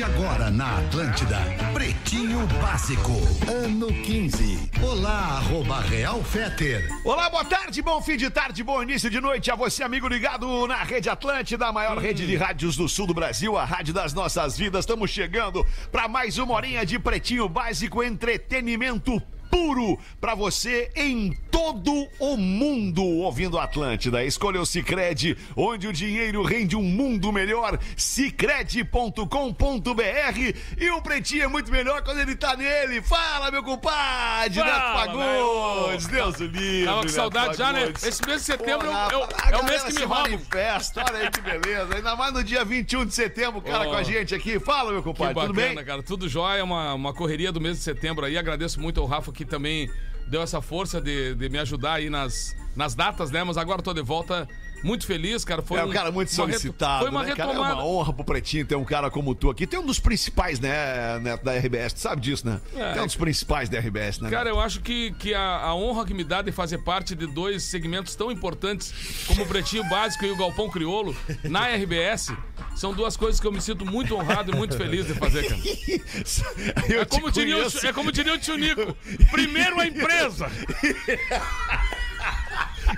De agora na Atlântida, Pretinho Básico, ano 15. Olá, arroba Real Feter. Olá, boa tarde, bom fim de tarde, bom início de noite a você, amigo ligado na Rede Atlântida, a maior rede de rádios do sul do Brasil, a rádio das nossas vidas. Estamos chegando para mais uma horinha de Pretinho Básico, entretenimento puro para você em todo o mundo ouvindo Atlântida. Escolha o Cicred, onde o dinheiro rende um mundo melhor. Cicred.com.br e o Pretinho é muito melhor quando ele tá nele. Fala, meu compadre, Neto Fala, Fagundes. Deus o livre. Tava com Neto saudade já, né? Esse mês de setembro Porra, é o- é o mês que me se rouba. manifesta. Olha aí que beleza. Ainda mais no dia 21 de setembro, o cara Oh. com a gente aqui. Fala, meu Que compadre, bacana, tudo bem? cara. Tudo jóia, uma, uma correria do mês de setembro aí. Agradeço muito ao Rafa que também deu essa força de, de me ajudar aí nas, nas datas, né? Mas agora tô de volta muito feliz, cara. Foi é um cara muito solicitado, Foi uma né, cara? É uma honra pro Pretinho ter um cara como tu aqui. Tem um dos principais, né, Neto, da RBS. Tu sabe disso, né? É. Tem um dos principais da RBS, né? Cara, eu acho que, que a, a honra que me dá de fazer parte de dois segmentos tão importantes como o Pretinho Básico e o Galpão Criolo na RBS são duas coisas que eu me sinto muito honrado e muito feliz de fazer, cara. Eu É como, diria o, é como diria o tio Nico. Primeiro a empresa.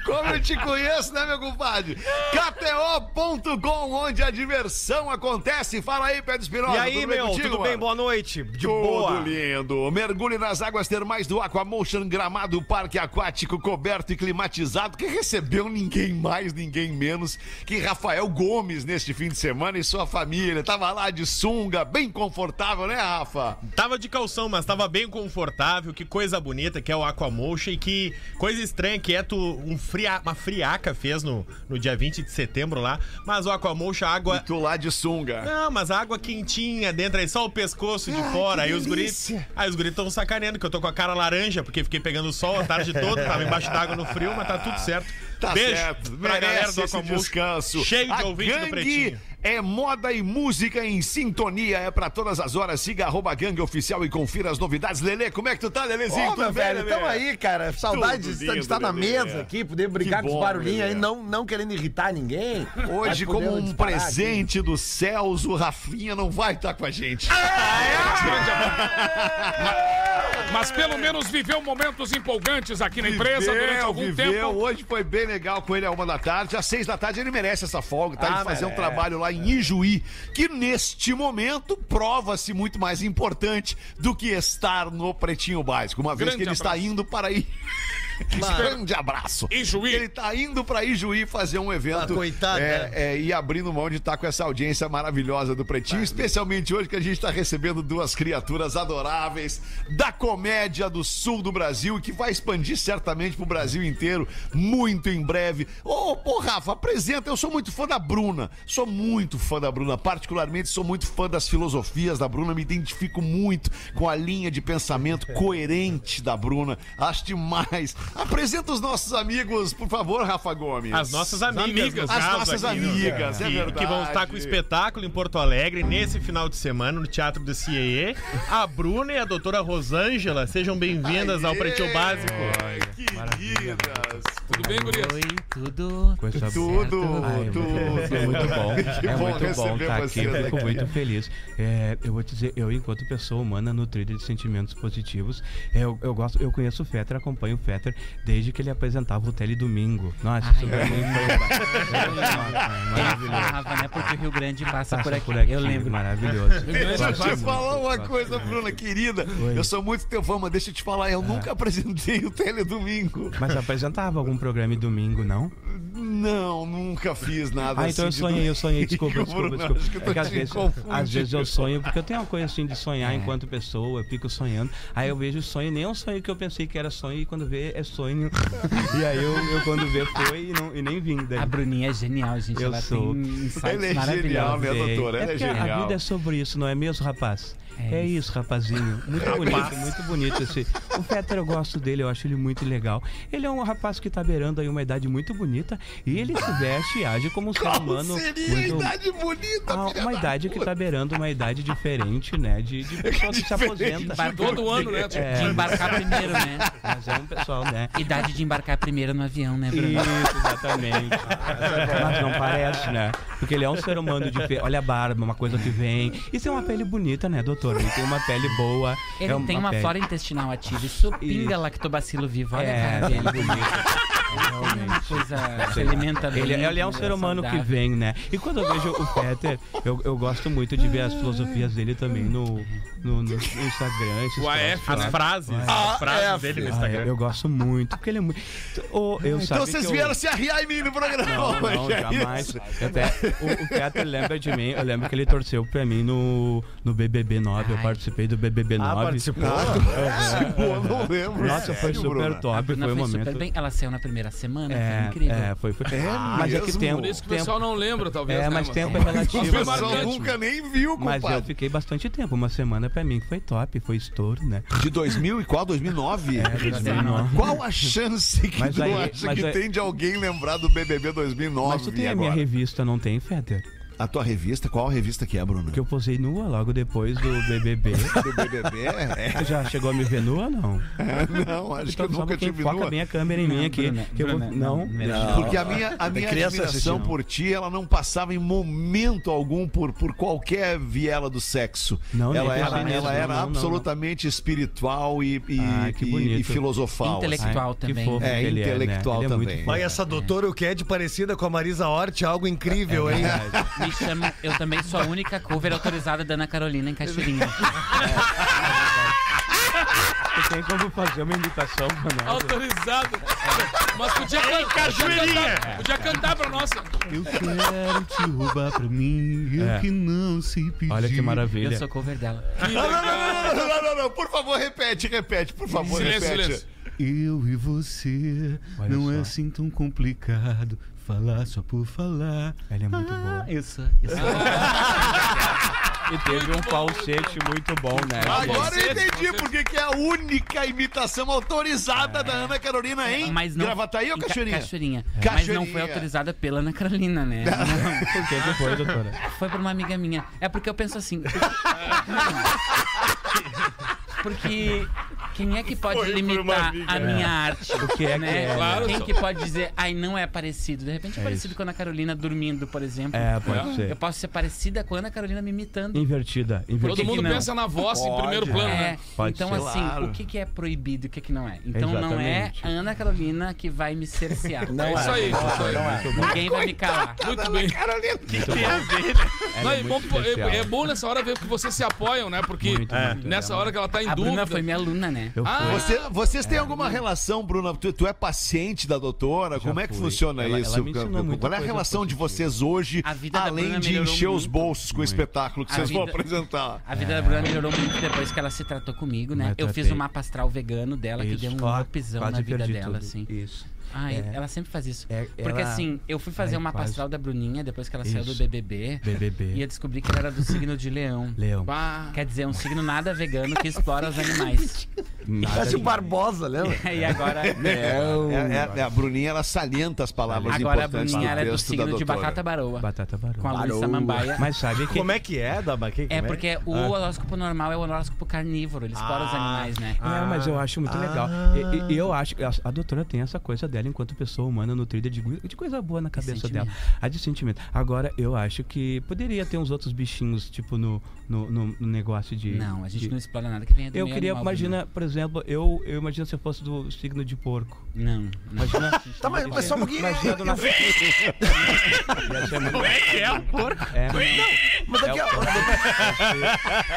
Como eu te conheço, né, meu compadre? KTO.com, onde a diversão acontece. Fala aí, Pedro Espinosa. E aí, tudo meu, contigo, tudo mano? bem? Boa noite. De Tudo boa. lindo. Mergulhe nas águas termais do Aquamotion Gramado, parque aquático coberto e climatizado, que recebeu ninguém mais, ninguém menos que Rafael Gomes neste fim de semana e sua família. Tava lá de sunga, bem confortável, né, Rafa? Tava de calção, mas tava bem confortável. Que coisa bonita que é o Aquamotion e que coisa estranha que é tu um fria, uma friaca fez no, no dia 20 de setembro lá. Mas o a água. Tu lá de sunga. Não, mas água quentinha dentro aí, só o pescoço de fora. Aí os guris. Aí os guris tão sacaneando que eu tô com a cara laranja, porque fiquei pegando sol a tarde toda, tava embaixo d'água no frio, mas tá tudo certo. Tá Beijo certo. pra galera do Aquamotion. descanso. Cheio de ouvinte do Pretinho. É moda e música em sintonia, é pra todas as horas. Siga arroba gangue oficial e confira as novidades. Lele, como é que tu tá, Lelezinho? Ô, Tudo meu velho, tamo aí, cara. Saudade Tudo de, lindo, de estar na Lelê. mesa aqui, poder brincar Que com os barulhinhos aí, Lelê. não, não querendo irritar ninguém. Hoje, como um disparar aqui. presente dos céus, o Rafinha não vai estar com a gente. Mas pelo menos viveu momentos empolgantes aqui na empresa durante algum viveu. tempo. Hoje foi bem legal com ele a uma da tarde. Às seis da tarde ele merece essa folga, tá? Ah, de fazer um merece. trabalho lá em Ijuí, que neste momento prova-se muito mais importante do que estar no Pretinho Básico. Uma vez Grande que ele está abraço. indo para aí. Grande abraço. Ijuí. Ele tá indo pra Ijuí fazer um evento. Ah, coitado, é, né? é, e abrindo mão de estar com essa audiência maravilhosa do Pretinho, especialmente hoje que a gente tá recebendo duas criaturas adoráveis da comédia do sul do Brasil, que vai expandir certamente pro Brasil inteiro, muito em breve. Ô, ô, Rafa, apresenta. Eu sou muito fã da Bruna. Sou muito fã da Bruna. Particularmente, sou muito fã das filosofias da Bruna. Me identifico muito com a linha de pensamento coerente da Bruna. Acho demais. Apresenta os nossos amigos, por favor, Rafa Gomes. As nossas amigas. As nossas aqui, amigas, é que, verdade. que vão estar com o espetáculo em Porto Alegre nesse final de semana no Teatro do CIE. A Bruna e a doutora Rosângela, sejam bem-vindas ao Pretinho Básico. Queridas. Tudo bem, Gurias? Oi, tudo? Coisa Tudo, Ai, tudo. muito- É muito bom. Que é bom muito bom receber estar você aqui. Fico aqui. muito feliz. É, eu vou te dizer, eu, enquanto pessoa humana nutrida de sentimentos positivos, eu, eu gosto, eu conheço o Fetter, acompanho o Fetter desde que ele apresentava o Tele Domingo. Nossa, isso pra mim foi Nossa, maravilhoso. Né? Porque o Rio Grande passa, Passa por aqui. por aqui, Eu lembro. maravilhoso. Deixa eu te falar uma coisa. Bruna, querida. Oi. Eu sou muito teu fã, mas deixa eu te falar, eu nunca apresentei o Teledomingo. Mas apresentava algum programa em domingo, não? Não, nunca fiz nada Ah, então eu assim de sonhei, eu sonhei, desculpa, domingo, desculpa, desculpa. Acho que eu tô É que às vezes, às vezes eu sonho, porque eu tenho uma coisa assim de sonhar enquanto pessoa, eu fico sonhando. Aí eu vejo o sonho, nem é um sonho que eu pensei que era sonho, e quando vê, é sonho. e aí eu, eu quando vê, foi e, não, e nem vim. Daí. A Bruninha é genial, gente. Eu Ela sou. tem insights Ela é maravilhosos. genial, né, Sei. doutora? Ela é A genial. vida é sobre isso, não é mesmo, rapaz? É É isso, rapazinho. Muito bonito, muito bonito esse. O Fetter eu gosto dele, eu acho ele muito legal. Ele é um rapaz que tá beirando aí uma idade muito bonita e, ele se veste e age como um ser humano Seria a muito... idade bonita, Ah, uma da idade que tá beirando uma idade diferente, né? De, de pessoa que se aposenta. Todo ano, né? É, De embarcar primeiro, né? mas é um pessoal, né? Idade de embarcar primeiro no avião, né, Bruno? Isso, exatamente. Mas não parece, né? Porque ele é um ser humano diferente. Olha a barba, uma coisa que vem. E tem uma pele bonita, né, doutor? Ele tem uma pele boa. Ele é tem uma pele... flora intestinal ativa. Isso pinga lactobacilo vivo. Olha a É, cara bem dele. bonito. Uma coisa se alimenta bem. Ele, ele é um comida ser humano que saudável. vem, né? E quando eu vejo o Peter, eu, eu gosto muito de ver as filosofias dele também no, no, no- Instagram. O AF, troços, As né? frases, as frases é, dele no Ah, Instagram. eu, eu gosto muito, porque ele é muito. Ô, eu Então sabe vocês que eu- vieram se arriar em mim no programa. Não, não, é jamais. Até, o, o Peter lembra de mim, eu lembro que ele torceu pra mim no, no BBB 9. Eu Ai. participei do BBB 9. Ah, participou? Eu não lembro. Nossa, foi Sério, super Bruna? A top. Foi um foi momento. super bem. Ela saiu na primeira semana, foi É, incrível. é, foi, foi. É mas é que tem, Por isso que o pessoal não lembra, talvez. É, né, mas tempo é O relativo. Foi pessoal nunca nem viu, Mas eu compadre. fiquei bastante tempo, uma semana pra mim foi top, foi estouro, né? De 2000 e qual? 2009? É, 2009. Qual a chance que Mas tu aí- acha que aí- tem de alguém lembrar do BBB 2009 Mas tu tem a agora? minha revista, não tem, Fetter? A tua revista, qual revista que é, Bruno? Que eu posei nua logo depois do BBB. Do BBB? É. Tu já chegou a me ver nua ou não? Não, acho que Então eu só nunca tive foca nua. bem a câmera em mim aqui. Bruna, que eu não? não. Porque a minha, a minha admiração assistindo. por ti, ela não passava em momento algum por, por qualquer viela do sexo. Não, ela era, ela era não, não, não. absolutamente espiritual e, e, que e- e filosofal. assim. Intelectual que também. fofo É, que ele intelectual né? É também. Olha, essa doutora o que é de parecida com a Marisa Hort, algo incrível, hein? Chama, eu também sou a única cover autorizada da Ana Carolina em Cachoeirinha. Tu tem como fazer uma imitação pra nós? Autorizado. Mas podia, can- podia, cantar, podia cantar pra nós. Eu quero te roubar pra mim, eu É. que não sei pedir. Olha que maravilha. Eu sou cover dela. Não, não, não, não, não, não, não, não, por favor, repete, repete, por favor, Silêncio, repete. silêncio. Eu e você Olha não só. é assim tão complicado falar só por falar. Ela é muito boa. Eu sou. Eu sou. E teve um falsete muito bom, né? Agora eu entendi você- por que é a única imitação autorizada da Ana Carolina em Mas não. Gravataí ou Cachoeirinha? Cachoeirinha. Mas Cachoeirinha. não foi autorizada pela Ana Carolina, né? Não. Por que que foi, doutora? Foi por uma amiga minha. É porque eu penso assim. Porque, porque quem é que pode Foi por uma limitar amiga. a minha arte? O que é que né? é, Claro, Quem só- que pode dizer, ai, não é parecido? De repente é, É parecido isso. com a Ana Carolina dormindo, por exemplo. É, pode ser. Eu posso ser parecida com a Ana Carolina me imitando. Invertida. Todo invertida. mundo não? pensa na voz em primeiro plano, É, né? Pode então ser. assim, Claro. o que, que é proibido e o que, que não é? Então não é Exatamente. a Ana Carolina que vai me cercear. É isso aí, isso aí. Ninguém vai me calar. Muito bem. Carolina, Ela Não, é é, bom, é- especial. é bom nessa hora ver que vocês se apoiam, né? Porque Muito, muito. nessa hora que ela tá em A dúvida. Bruna foi minha aluna, né? Eu Ah. Você- vocês têm alguma relação, Bruna? Tu, tu é paciente da doutora? Como é que fui. funciona Ela- isso? ela Qual é a relação de vocês hoje, A vida da além de encher os muito. bolsos com o espetáculo que A vocês vão vida- apresentar? A vida da Bruna melhorou muito depois que ela se tratou comigo, né? Mas Eu tratei. fiz um mapa astral vegano dela que Isso, deu um upzão na vida dela, tudo. assim. Isso. Ai, É. ela sempre faz isso. É, Porque ela- assim, eu fui fazer Ai, uma quase. astral da Bruninha depois que ela saiu do. BBB. BBB. E eu descobri que ela era do signo de leão. Leão. Bah. Quer dizer, um signo nada vegano que explora os animais. Nada Parece o de- Barbosa, lembra? e agora. É, é- é- a Bruninha, ela salienta as palavras Agora a importantes Bruninha do era do texto da signo de batata baroa. Batata barulho. Com a Luísa Samambaia. Mas sabe que... Como é que é, da Baquê? É porque o Ah. horóscopo normal é o horóscopo carnívoro, ele explora os animais, né? É, mas eu acho muito legal. Ah. E, e eu acho que a, a doutora tem essa coisa dela enquanto pessoa humana nutrida de, de coisa boa na cabeça dela. A de sentimento. Agora, eu acho que poderia ter uns outros bichinhos, tipo, no, no, no- no negócio de. Não, a gente de- não explora nada que venha do Eu meio queria, animal, imagina, por exemplo, eu, eu imagino se eu fosse do signo de porco. Não, não. Imagina. Tá, mas, mas só um pouquinho. Imagina do nosso. Como é que é o porco? É, Mas daqui É a...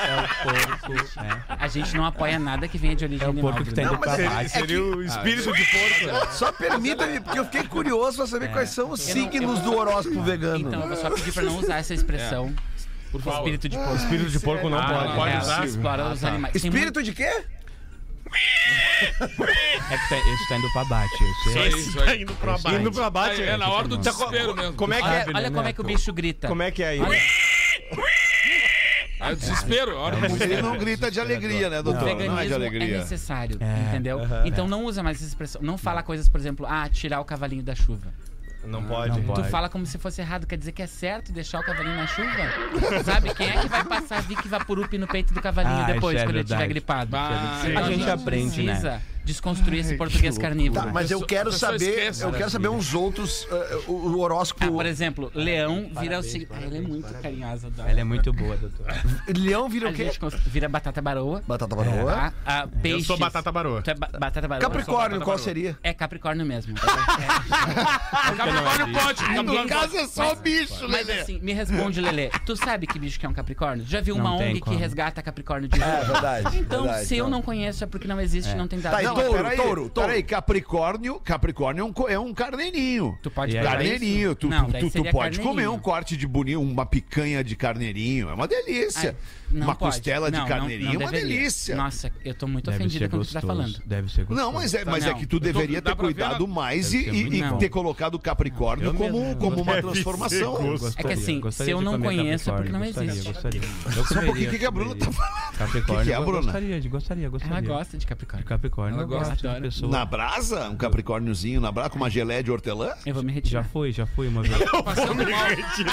é o porco. É. A gente não apoia nada que venha de origem É o animal. porco que Bruno. tá indo pra seria- baixo. seria o espírito de porco. né? Só permita-me, porque eu fiquei curioso pra saber quais são os Eu não- signos eu- do horóscopo vegano. Então eu vou só pedir pra não usar essa expressão. Por favor. Espírito de porco. Espírito de porco não Ah, pode. não, pode É, usar. explora os animais. Tem Espírito de quê? É que tá, esse tá indo pra baixo. Esse Isso é- isso Tá aí. indo pro abate. Indo pro abate. É, é na hora do Tá desespero mesmo. Como é que Olha, é? olha como é que o bicho grita. Como é que é aí? Olha, É o desespero, a hora do Ele não grita de alegria, né, o doutor? Não, é de veganismo é, alegria. necessário, É, entendeu? Então não usa mais essa expressão. Não fala coisas, por exemplo, ah, tirar o cavalinho da chuva. Não pode. Não Tu pode. fala como se fosse errado, quer dizer que é certo deixar o cavalinho na chuva? Sabe? Quem é que vai passar Vic Vaporup no peito do cavalinho Ah, depois, é quando ele estiver verdade. gripado? Bah, A A gente aprende, né? Desconstruir esse português carnívoro. Tá, mas eu quero saber, esquece, eu quero saber uns outros, eh, o, o horóscopo. Ah, por exemplo, leão vira o seguinte. Ah, ela é muito carinhosa. Dora. Ela é muito boa, doutor. Leão vira o quê? vira batata baroa. Batata baroa. Tá? Ah, Eu peixes. sou batata baroa. Tu é ba- batata baroa. Capricórnio, qual baroa. seria? É Capricórnio mesmo. Capricórnio pode. No Capricórnio caso é só bicho, Mas Lelê. assim, me responde, Lelê. Tu sabe que bicho que é um Capricórnio? Já viu uma ONG que resgata Capricórnio de É, verdade, Então, se eu não. não conheço é porque não existe, não tem dado. Touro, peraí, touro, touro. Peraí, Capricórnio, Capricórnio é um, é um carneirinho. Tu pode pegar Carneirinho, isso? tu, Não, tu- tu- pode comer um corte de boninho, uma picanha de carneirinho, é uma delícia. Ai, uma pode. costela de Não, não- carneirinho não é uma deveria. delícia. Nossa, eu tô muito Deve ofendida ser com o que tu tá falando. Deve ser gostoso. Não, mas é, mas é que tu deveria ter cuidado mais e, e- e ter colocado o Capricórnio como, mesmo. como uma transformação. É que assim, se eu não conheço, é porque não existe. Só porque comeria, o que, a Bruna tá falando? Capricórnio. Que que é, eu Bruna? Gostaria, de- gostaria, gostaria. Ela gosta de De Capricórnio. Capricórnio. Eu gosto de adora. pessoa. Na brasa, um capricórniozinho na brasa, com uma geleia de hortelã? Eu vou me Já retirar. fui, já fui uma vez. Passando mal.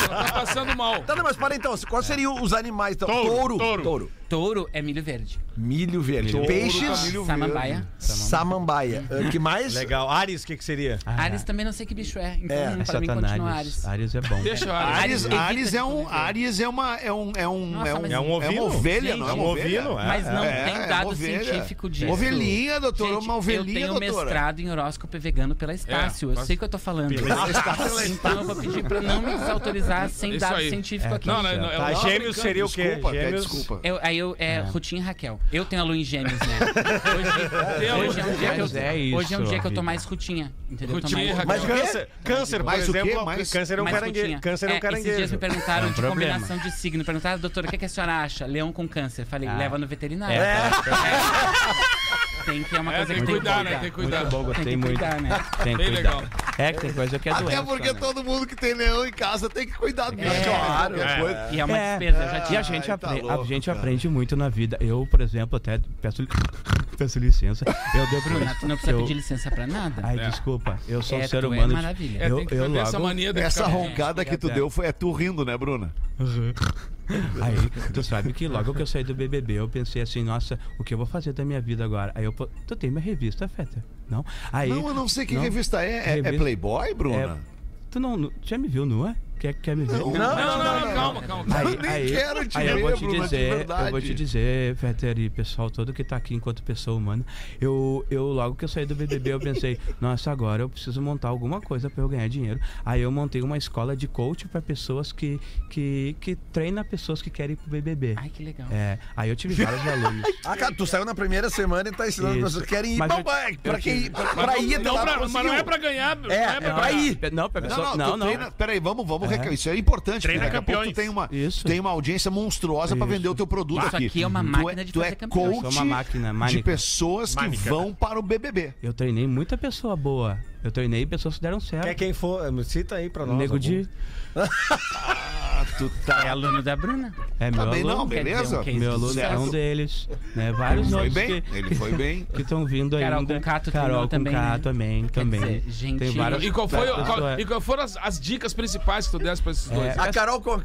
Tá passando mal. Tá, não, mas para então, quais seriam os animais? Então, Touro, touro. touro. Touro é milho verde. Milho verde. Milho Peixes. milho Samambaia. Samambaia. Ah, que mais? Legal. Ares, o que, que seria? Ah, Ares também não sei que bicho é. Então, É, É pra mim, continua Ares. Ares é bom. Deixa eu Ares, Ares Ares é um. Ares é uma é um é um Nossa, é um, mas- É um é ovino? uma ovelha, Gente, não é um uma ovelha? ovino, é. Mas não É, tem é dado científico disso. Ovelhinha, doutor, Gente, uma ovelhinha, eu tenho doutora. mestrado em horóscopo vegano pela Estácio. É, eu sei o que eu tô falando. então eu vou pedir pra não me desautorizar sem dado científico É, aqui. Não, não, não, Tá, tava gêmeos seria o quê? Desculpa, desculpa. Aí eu, é, Rutinha e Raquel. Eu tenho a lua em gêmeos, né? Hoje, hoje é um dia que eu, é isso, hoje é um dia que eu tô mais rutinha. Entendeu? Tô Rutinha e mais- Raquel. Mas câncer, câncer, por Mais o quê? exemplo, Mais- câncer é um mais caranguejo. Câncer é um Esses dias me caranguejo. perguntaram É um de problema. combinação de signo. Perguntaram, doutora, o que, que a senhora acha? Leão com câncer. Falei, Ah. leva no veterinário. É, Tem que é uma É, coisa tem que que tem cuidar, que né? cuidar. Tem que Muito cuidar. bom, Tem que muito. cuidar, né? Tem que Bem cuidar. legal. É que tem coisa que é Até doença. porque né? todo mundo que tem leão em casa tem que cuidar do bicho. É, Claro. é. E é uma É. despesa, eu já E tinha. a gente, Ai, tá louco, a gente cara. aprende muito na vida. Eu, por exemplo, até peço, peço licença. Eu devo Bruna, tu não precisa eu- pedir licença pra nada. Ai, É. desculpa. Eu sou É, um ser é humano. de- maravilha. É, eu, tem que eu perder essa logo- mania Essa roncada que tu deu foi é tu rindo, né, Bruna? Aí, tu sabe que logo que eu saí do BBB, eu pensei assim, nossa, o que eu vou fazer da minha vida agora? Aí eu, tu tem minha revista, Feta? Não? Aí, não, eu não sei que não. revista é. É, é Revista- Playboy, Bruna? Tu não, não- já me viu nua? Quer, quer me ver? Não, Não, não, não, não, calma, calma. Eu Aí, nem aí, quero te aí eu vou te dizer, eu vou te dizer, Fetter e pessoal todo que tá aqui enquanto pessoa humana, eu, eu logo que eu saí do BBB eu pensei, nossa, agora eu preciso montar alguma coisa para eu ganhar dinheiro. Aí eu montei uma escola de coach para pessoas que, que que treina pessoas que querem ir pro BBB. Ai, que legal. É, aí eu tive vários alunos. Ah, cara, tu saiu na primeira semana e tá ensinando as Isso. pessoas que querem ir Mas pra, eu- pra, eu pra, quem, tive- pra, pra não- ir não pra-. Mas não é pra ganhar, É, é é pra pra ganhar. ir. Não, pra Não, pessoa, não, não, não. treina. Peraí, vamos, vamos. É. reca- Isso é importante. Treina porque daqui a pouco. Tu tem uma, tu tem uma audiência monstruosa pra Isso. vender o teu produto Isso aqui. aqui é uma Tu máquina de tu fazer é campeões. coach Eu sou uma máquina, de pessoas que vão para o BBB. Eu treinei muita pessoa boa. Eu treinei pessoas que deram certo. Quer quem for, cita aí pra nós. Nego algum. de. Ah, tu tá. É aluno da Bruna. É meu Tá bem, aluno. não, beleza? um Meu aluno é um deles, né? Vários Foi outros bem, que ele foi bem. que estão vindo Carol ainda. com Cato Carol com também, né? também, também. dizer, gente- Tem várias E qual foi, qual, é. e qual foram as, as dicas principais que tu desse pra esses dois? A Carol.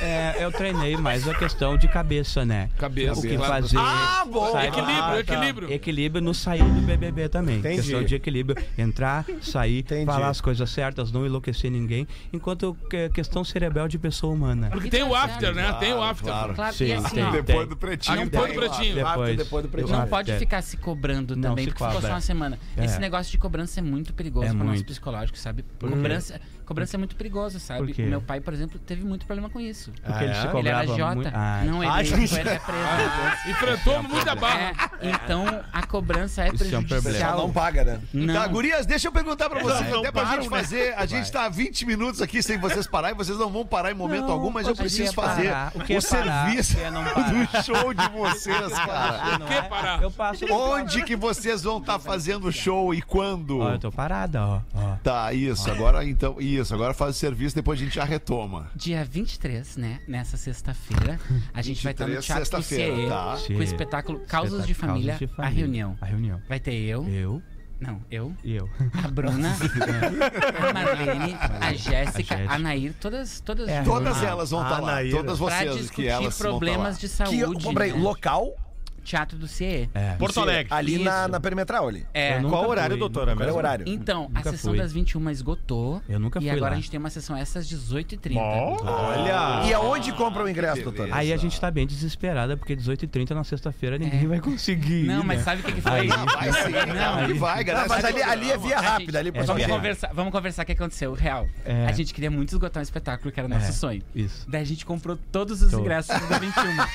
É, eu treinei mais a questão de cabeça, né? Cabeça, O que claro. fazer. Ah, bom. sair- Equilíbrio, Ah, tá. equilíbrio. Equilíbrio no sair do BBB também. Entendi. Questão de equilíbrio. Entrar, sair, Entendi. falar as coisas certas, não enlouquecer ninguém. Enquanto que- questão cerebral de pessoa humana. Porque tem o after, né? Tem o after. claro. Claro, Sim, e assim, tem, ó, tem. Depois do pretinho. Aqui tem depois do pretinho. Depois, depois do pretinho. não pode é. ficar se cobrando Não também, se porque ficou só uma semana. É. Esse negócio de cobrança é muito perigoso É para o nosso psicológico, sabe? Cobrança, cobrança é muito perigoso, sabe? Por quê? Meu pai, por exemplo, teve muito problema com isso. Porque ele é? se Ele era Jota. muito. Ah, não, ele Ah, foi gente. até preso. Enfrentou muita barra. É, então a cobrança é Isso é um prejudicial. não paga, né? Não. Tá, gurias, deixa eu perguntar pra vocês, Não até pra param, gente né? fazer. A gente tá há 20 minutos aqui sem vocês parar e vocês não vão parar em momento Não, algum, mas eu o que preciso é fazer parar? O o, que é parar? serviço O que é não parar? do show de vocês, cara. Não é? parar? Eu passo. Onde que vocês vão estar fazendo o show e quando? Ó, eu tô parada, ó. ó. Tá, isso. Agora então, isso. Agora faz o serviço, depois a gente já retoma. Dia 23, né? Nessa sexta-feira, a gente vai estar no 23, Teatro sexta-feira, CIE tá. com o espetáculo Causas de Família, de a reunião. A reunião. Vai ter eu, Eu, Não, eu, E eu. a Bruna, a Marlene, a Jéssica, Jéssica. a Nair, todas, todas É, Todas elas vão a estar lá. Todas pra vocês que discutir elas problemas de Que, saúde. peraí, né? local Teatro do CIE. É. Porto Alegre. ali na, na perimetral ali. É. Qual horário, fui, doutora? Qual é o horário? Então, Nunca a sessão fui. das 21 esgotou. Eu nunca E fui agora lá. a gente tem uma sessão essa às 18h30. Olha! E aonde compra o ingresso, doutora? Aí a gente tá bem desesperada, porque 18h30 na sexta-feira ninguém vai conseguir. Não, ir, mas né? sabe o que, que foi? Aí- Não, vai sim. Não, ele vai, graças mas ali, ali é via rápida, ali É, Vamos conversar, vamos conversar o que aconteceu. Real. É. A gente queria muito esgotar um espetáculo que era nosso É. sonho. Isso. Daí a gente comprou todos os ingressos da 21. Na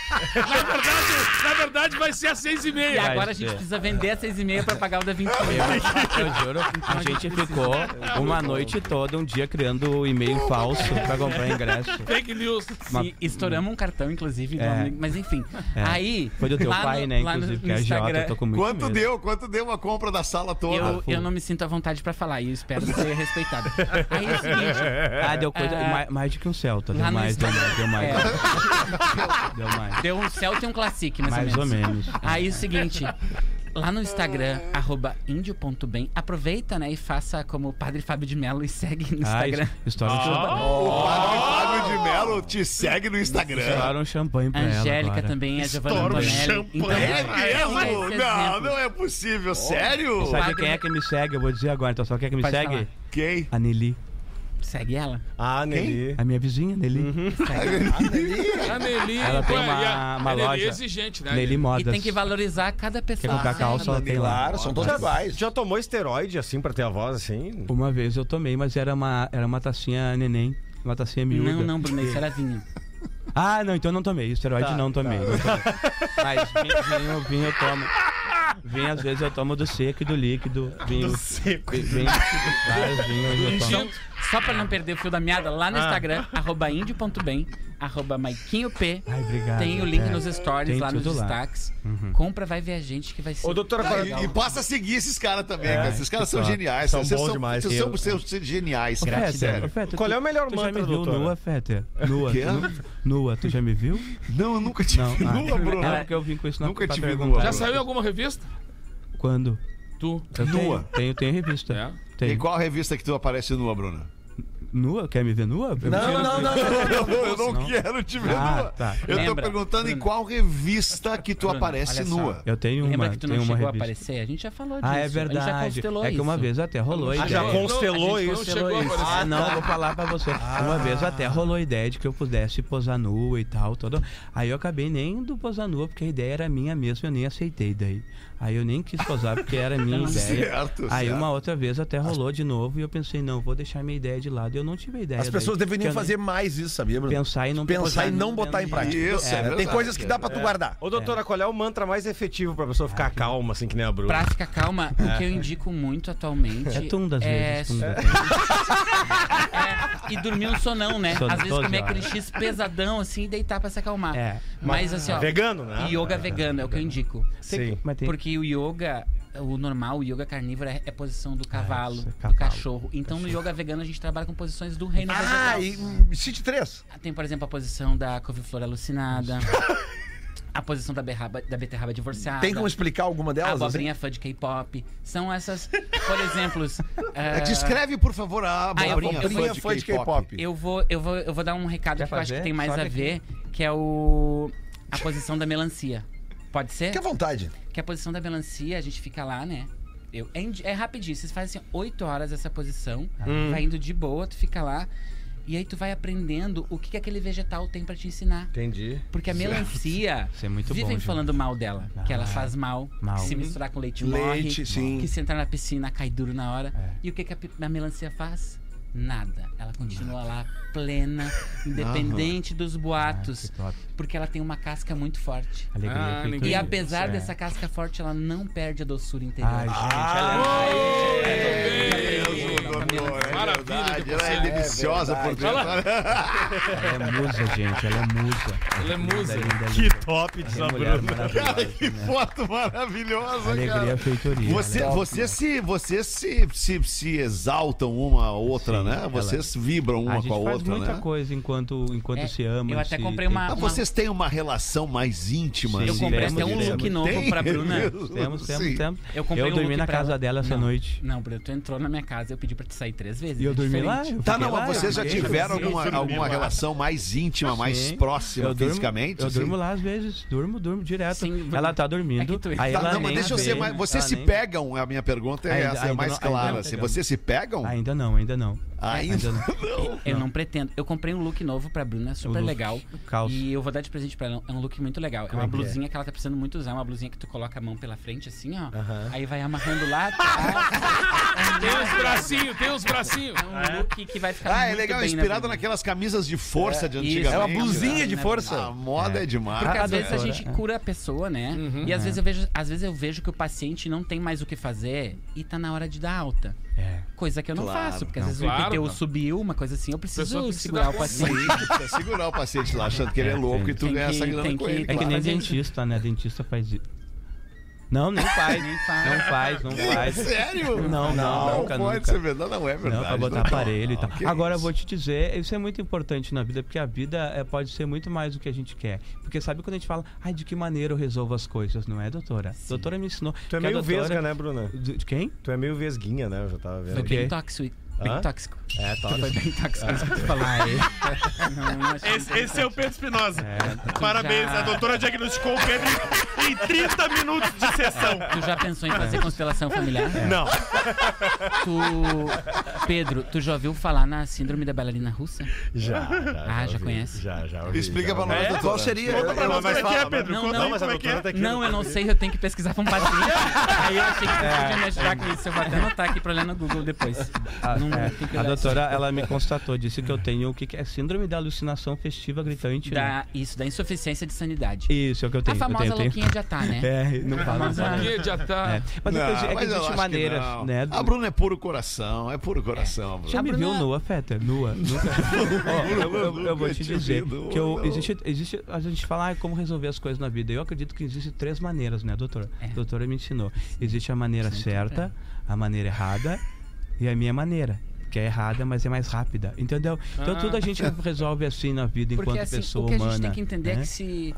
verdade, na verdade vai ser às seis e E meia. Vai agora a gente ser. precisa vender às 6h30 pra pagar o da 21. Eu juro, a gente ficou uma noite toda, um dia criando o e-mail falso pra comprar ingresso. Fake news. Sim, estouramos um cartão, inclusive. É. nome- Mas enfim. É. Aí. Foi do teu lá pai, no- né? Inclusive, no que é Instagram, eu tô com muito Quanto medo. deu? Quanto deu uma compra da sala toda? Eu, Fu. eu não me sinto à vontade pra falar e eu espero ser respeitado. Aí é o seguinte. Ah, deu coisa. Ah, mais, mais do que um Celta. Deu mais, deu mais, deu mais. É. Deu mais. Deu um Celta e um Classic, mais, Mais ou ou menos. Aí o seguinte. Lá no Instagram, arroba índio.bem, aproveita, né, e faça como o Padre Fábio de Mello e segue no Ah, Instagram. his- história de O padre Fábio de Melo te segue no Instagram. Estoura um champanhe pra ela Angélica agora. também, a Giovanna Estoura o Antonelli. champanhe. Então, É mesmo? esse Não, exemplo. não é possível. Sério? Sabe quem é que me segue? Eu vou dizer agora, então só quem é que me Pode segue? falar. Quem? A Nelly. Segue ela. Ah, Nelly. A minha vizinha, Nelly. A Nelly, Ela tem uma- e a, uma a Nelly loja. é exigente, né? Nelly E Modas. tem que valorizar cada Quer pessoa. comprar calça, ela tem lá. Claro, são todos iguais. Já tomou esteroide assim pra ter a voz assim? Uma vez eu tomei, mas era uma, era uma tacinha neném. Uma tacinha miúda. Não, não, Bruno, isso era vinho. Ah, não, então não tomei. Esteroide Tá, não tomei. não tomei. Mas vinho, vinho, vinho eu tomo. Vinho, às vezes eu tomo do seco e do líquido. Vinho. Do seco. vi- Vinho, vários vinhos eu tomo. Só pra não perder o fio da meada, lá Ah. no Instagram, arroba índio.bem, arroba maiquinhop, Ai, obrigado. tem o link É, nos stories, tem lá nos tudo lá. Uhum. destaques. Compra, vai ver a gente que vai ser. Ô, doutora, e, e passa a seguir esses caras também, cara. Esses caras são geniais. São vocês bons demais. Vocês Eu- são, vocês são geniais, Ô, cara. Fetter, Sério. Fetter, Qual tu- é o melhor Tu já mantra, me viu doutora? nua, Fetter? Nua. Quê? tu nu- Nua, tu já me viu? Não, eu nunca te Não. vi Ah, nua, Bruno. É porque eu vim com isso na Nunca pra te vi perguntar. nua, Já saiu em alguma revista? Quando? Tu. Eu Nua. Tenho, tenho, tenho revista. É? Em Tenho. qual revista que tu aparece nua, Bruna? Nua? Quer me ver nua? Eu Não, não, não, não. Eu não, Não. quero te ver Ah, nua. tá. Eu tô Lembra, perguntando em Bruno. qual revista que tu Bruno, aparece nua. Eu tenho Lembra uma, que tu não tenho uma chegou a revista. aparecer? A gente já falou disso. Ah, é A gente já verdade. É que uma vez até rolou a Ah, já ideia. constelou a gente isso. constelou a isso. Ah, não, eu vou falar pra você. Uma vez até rolou a ideia de que eu pudesse posar nua e tal, todo. Aí eu acabei nem do posar nua, porque a ideia era minha mesmo, eu nem aceitei daí. Aí eu nem quis posar porque era minha ideia. Certo, Aí certo. uma outra vez até rolou de novo e eu pensei, não, vou deixar minha ideia de lado. E eu não tive ideia. As pessoas daí, deveriam fazer mais isso, sabia, Bruno? Pensar e não Pensar posar e não nem botar em prática. Isso, é É, verdade, tem coisas que dá pra tu guardar. Ô, doutora, qual é o mantra mais efetivo pra pessoa ficar calma, assim, que nem a Bruna? Pra ficar calma, o que eu indico muito atualmente. É tum das é vezes. Tum das É, e dormir um sonão, né? Sono Às vezes 12 comer horas. aquele X pesadão assim e deitar pra se acalmar. É. Mas assim, ó. Vegano, né? Yoga vegano é o que eu indico. Sim. Mas tem- Porque o yoga, o normal, o yoga carnívoro é, é posição do cavalo, isso, é do cavalo. cachorro. Então no yoga vegano a gente trabalha com posições do reino Ah, vegetal. e hum, City 3. Tem, por exemplo, a posição da couve-flor alucinada. A posição da, berraba, da beterraba divorciada. Tem como explicar alguma A delas? assim? abobrinha fã de K-pop. São essas, por exemplo. ah, Descreve, por favor, a Ah, eu abobrinha vou- eu fã vou- de fã de K-pop. Eu vou, eu, vou, eu vou dar um recado Quer que eu acho que fazer? tem mais a ver, que é o. A posição da melancia. Pode ser? Fique à vontade. Que a posição da melancia, a gente fica lá, né? Eu, é, é rapidinho, vocês fazem assim, 8 horas essa posição, vai indo de boa, tu fica lá, e aí tu vai aprendendo o que, que aquele vegetal tem pra te ensinar. Entendi. Porque a melancia, Isso é muito bom, vivem gente. falando mal dela. que ela Ah, faz mal, mal. que se misturar com leite, Leite, morre, sim. que se entrar na piscina cai duro na hora. É. E o que, que a, a melancia faz? Nada. Ela continua lá plena, independente dos boatos. Ah, porque ela tem uma casca muito forte. Alegria. Ah, E apesar É. dessa casca forte, ela não perde a doçura interior. Ai, gente, Ah, ela é. É Maravilha verdade, de ela é deliciosa por dentro. Ela é musa, gente. Ela é musa. Ela é musa. Linda, linda, Que linda. top de É maravilhosa, Cara, que né? foto maravilhosa, Alegria, cara. feitoria. Você, Ela é- você, se, você se, se, se exaltam uma a outra, Sim, né? ela- Vocês vibram A uma com a faz outra, muita né? coisa enquanto, enquanto É, se ama. eu até se comprei tem- uma- vocês têm uma relação mais íntima, Sim, Eu assim, comprei temos, até um look novo Tem pra Bruna. Temos, temos, temos. Eu comprei um dormi na casa ela. dela essa noite. Não, Bruno, tu entrou na minha casa e eu pedi pra te sair três vezes. E eu é dormi lá. eu Tá, não, lá, mas vocês já tiveram alguma, sim, alguma relação mais íntima, mais Sim. próxima Eu durmo- fisicamente? Eu assim? durmo lá às vezes. Durmo, durmo direto. Sim, ela tá é dormindo. tu- aí Tá, ela não, mas deixa eu ser mais. Vocês se nem- pegam? A minha pergunta é Ainda- essa, é mais não- clara. assim. Vocês se pegam? Ainda não, ainda não. Ainda não. Eu não pretendo. Eu comprei um look novo pra Bruna, super look, legal. calça. E eu vou dar de presente pra ela. É um look muito legal. É uma blusinha que ela tá precisando muito usar. Uma blusinha que tu coloca a mão pela frente, assim, ó. Aí vai amarrando lá atrás. Tem os bracinhos, tem os bracinos. É um look que vai ficar Ah, é muito legal, bem na inspirado Bruna. naquelas camisas de força de isso. antigamente. É uma blusinha de né? força. A moda é, demais. Porque Ah, às vezes a gente é. cura a pessoa, né? E às vezes eu vejo, às vezes eu vejo que o paciente não tem mais o que fazer e tá na hora de dar alta. É. Coisa que eu não Claro. faço, porque às Não, vezes claro, o IPTU não. subiu, uma coisa assim, eu preciso segurar o paciente. Segurar o paciente lá achando que ele é É, louco e tu ganha essa grana tem com que- ele. É que nem dentista, né? Dentista faz isso. Não, nem faz. Nem faz. Não faz, não faz. Sério? Não, não, nunca, pode nunca. ser verdade, não é verdade. Não, pra botar não. aparelho e tal. Agora eu vou te dizer, isso é muito importante na vida, porque a vida é, pode ser muito mais do que a gente quer. Porque sabe quando a gente fala, ai, de que maneira eu resolvo as coisas, não é, doutora? Doutora me ensinou. Tu é meio doutora- vesga, né, Bruna? De, quem? Tu é meio vesguinha, né? Eu já tava vendo. Foi bem tóxico. Bem Hã? tóxico. É, tá. Foi bem tóxico isso que tu falou. Não, não achei Esse, esse é o Pedro Espinosa. É. Parabéns, já- a doutora diagnosticou o Pedro em, em 30 minutos de sessão. Tu já pensou em fazer constelação familiar? Não. Tu. Pedro, tu já ouviu falar na síndrome da bailarina russa? Já, já. Ah, já ouvi. conhece? Já, já. ouvi, Explica já pra ouvi. nós, É? doutora. Qual seria? Conta pra nós mas como é que é, Pedro. não, Conta não, aí mas a como é que doutora é. tá aqui. Não, eu não sei, eu tenho que pesquisar pra um paciente. Aí eu achei que você podia me ajudar com isso. Eu vou até anotar aqui pra olhar no Google depois. A, Não, é, a doutora, ela me constatou, disse que eu tenho o que, é síndrome da alucinação festiva gritante. né? Da, isso, da insuficiência de sanidade. Isso é o que eu tenho. A famosa eu tenho, louquinha de Atá, né? tenho. É, não fala. fala. Aqui já tá. É. Mas, Não, é que- é que existe maneiras, né? A Bruna é puro coração, é puro coração, a Bruna. Já me Bruna- viu nua, Feta? Nua. Nunca. Ó, eu, eu- eu vou te dizer que eu, existe, existe. A gente fala ah, como resolver as coisas na vida. Eu acredito que existem três maneiras, né, doutora? É. A doutora me ensinou. Existe a maneira certa, a maneira errada e a minha maneira. Que é errada, mas é mais rápida. Entendeu? Então Ah. tudo a gente resolve assim na vida Porque enquanto assim, pessoa o que a humana. gente tem que entender é né? que se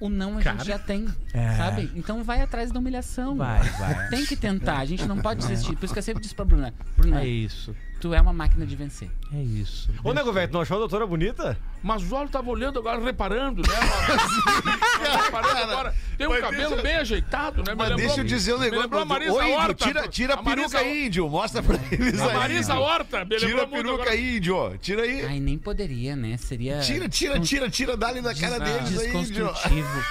o não a Cara. gente já tem, É. sabe? Então vai atrás da humilhação. Vai, vai. Tem que tentar, a gente não pode desistir. Por isso que eu sempre disse pra Bruna, Bruna, É isso. Tu é uma máquina de vencer. É isso. Ô, nego, velho, tu não achou a doutora bonita? Mas o Olo tava olhando agora, reparando, né? Tava reparando agora. Tem um mas cabelo deixa- bem ajeitado, né? Me Mas lembrou- deixa eu dizer um me negócio. lembrou a Marisa Ô, índio, Horta. tira, tira a A Marisa- peruca índio. Mostra pra eles A aí. Marisa índio. Horta, me Tira lembrou a muito peruca agora. índio. Tira aí. Ai, nem poderia, né? Seria Tira, tira, tira, tira. Dá ali na cara deles aí, índio. desconstrutivo.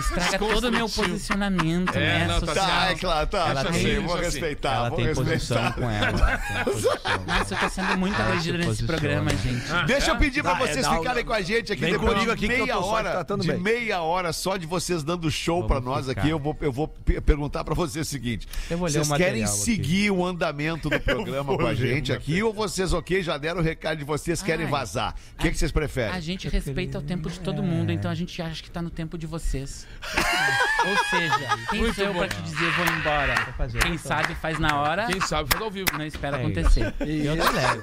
Estraga todo o meu posicionamento, É, né? não, tá. Tá, é claro, tá. Ela tem- assim, vou respeitar, Ela vou tem posição respeitar. com ela. Posição. Nossa, eu tô sendo muito agredida nesse programa, gente. Deixa eu pedir pra Dá, é, vocês ficarem com a gente aqui Vem depois comigo de aqui que eu meia hora, de bem. meia hora só de vocês dando show Vamos pra nós ficar. aqui. Eu vou, eu vou pe- perguntar pra vocês o seguinte: Eu vou ler vocês querem aqui. seguir o andamento do programa com a gente aqui ou vocês, ok, já deram o recado de vocês, querem vazar? O que, que vocês preferem? A gente respeita o tempo de todo mundo, então a gente acha que tá no tempo de vocês. Ou seja, quem Muito sou eu bom. pra te dizer vou embora? fazer, Quem sabe faz na hora, Quem sabe faz ao vivo. não espera É acontecer. Eu tô leve.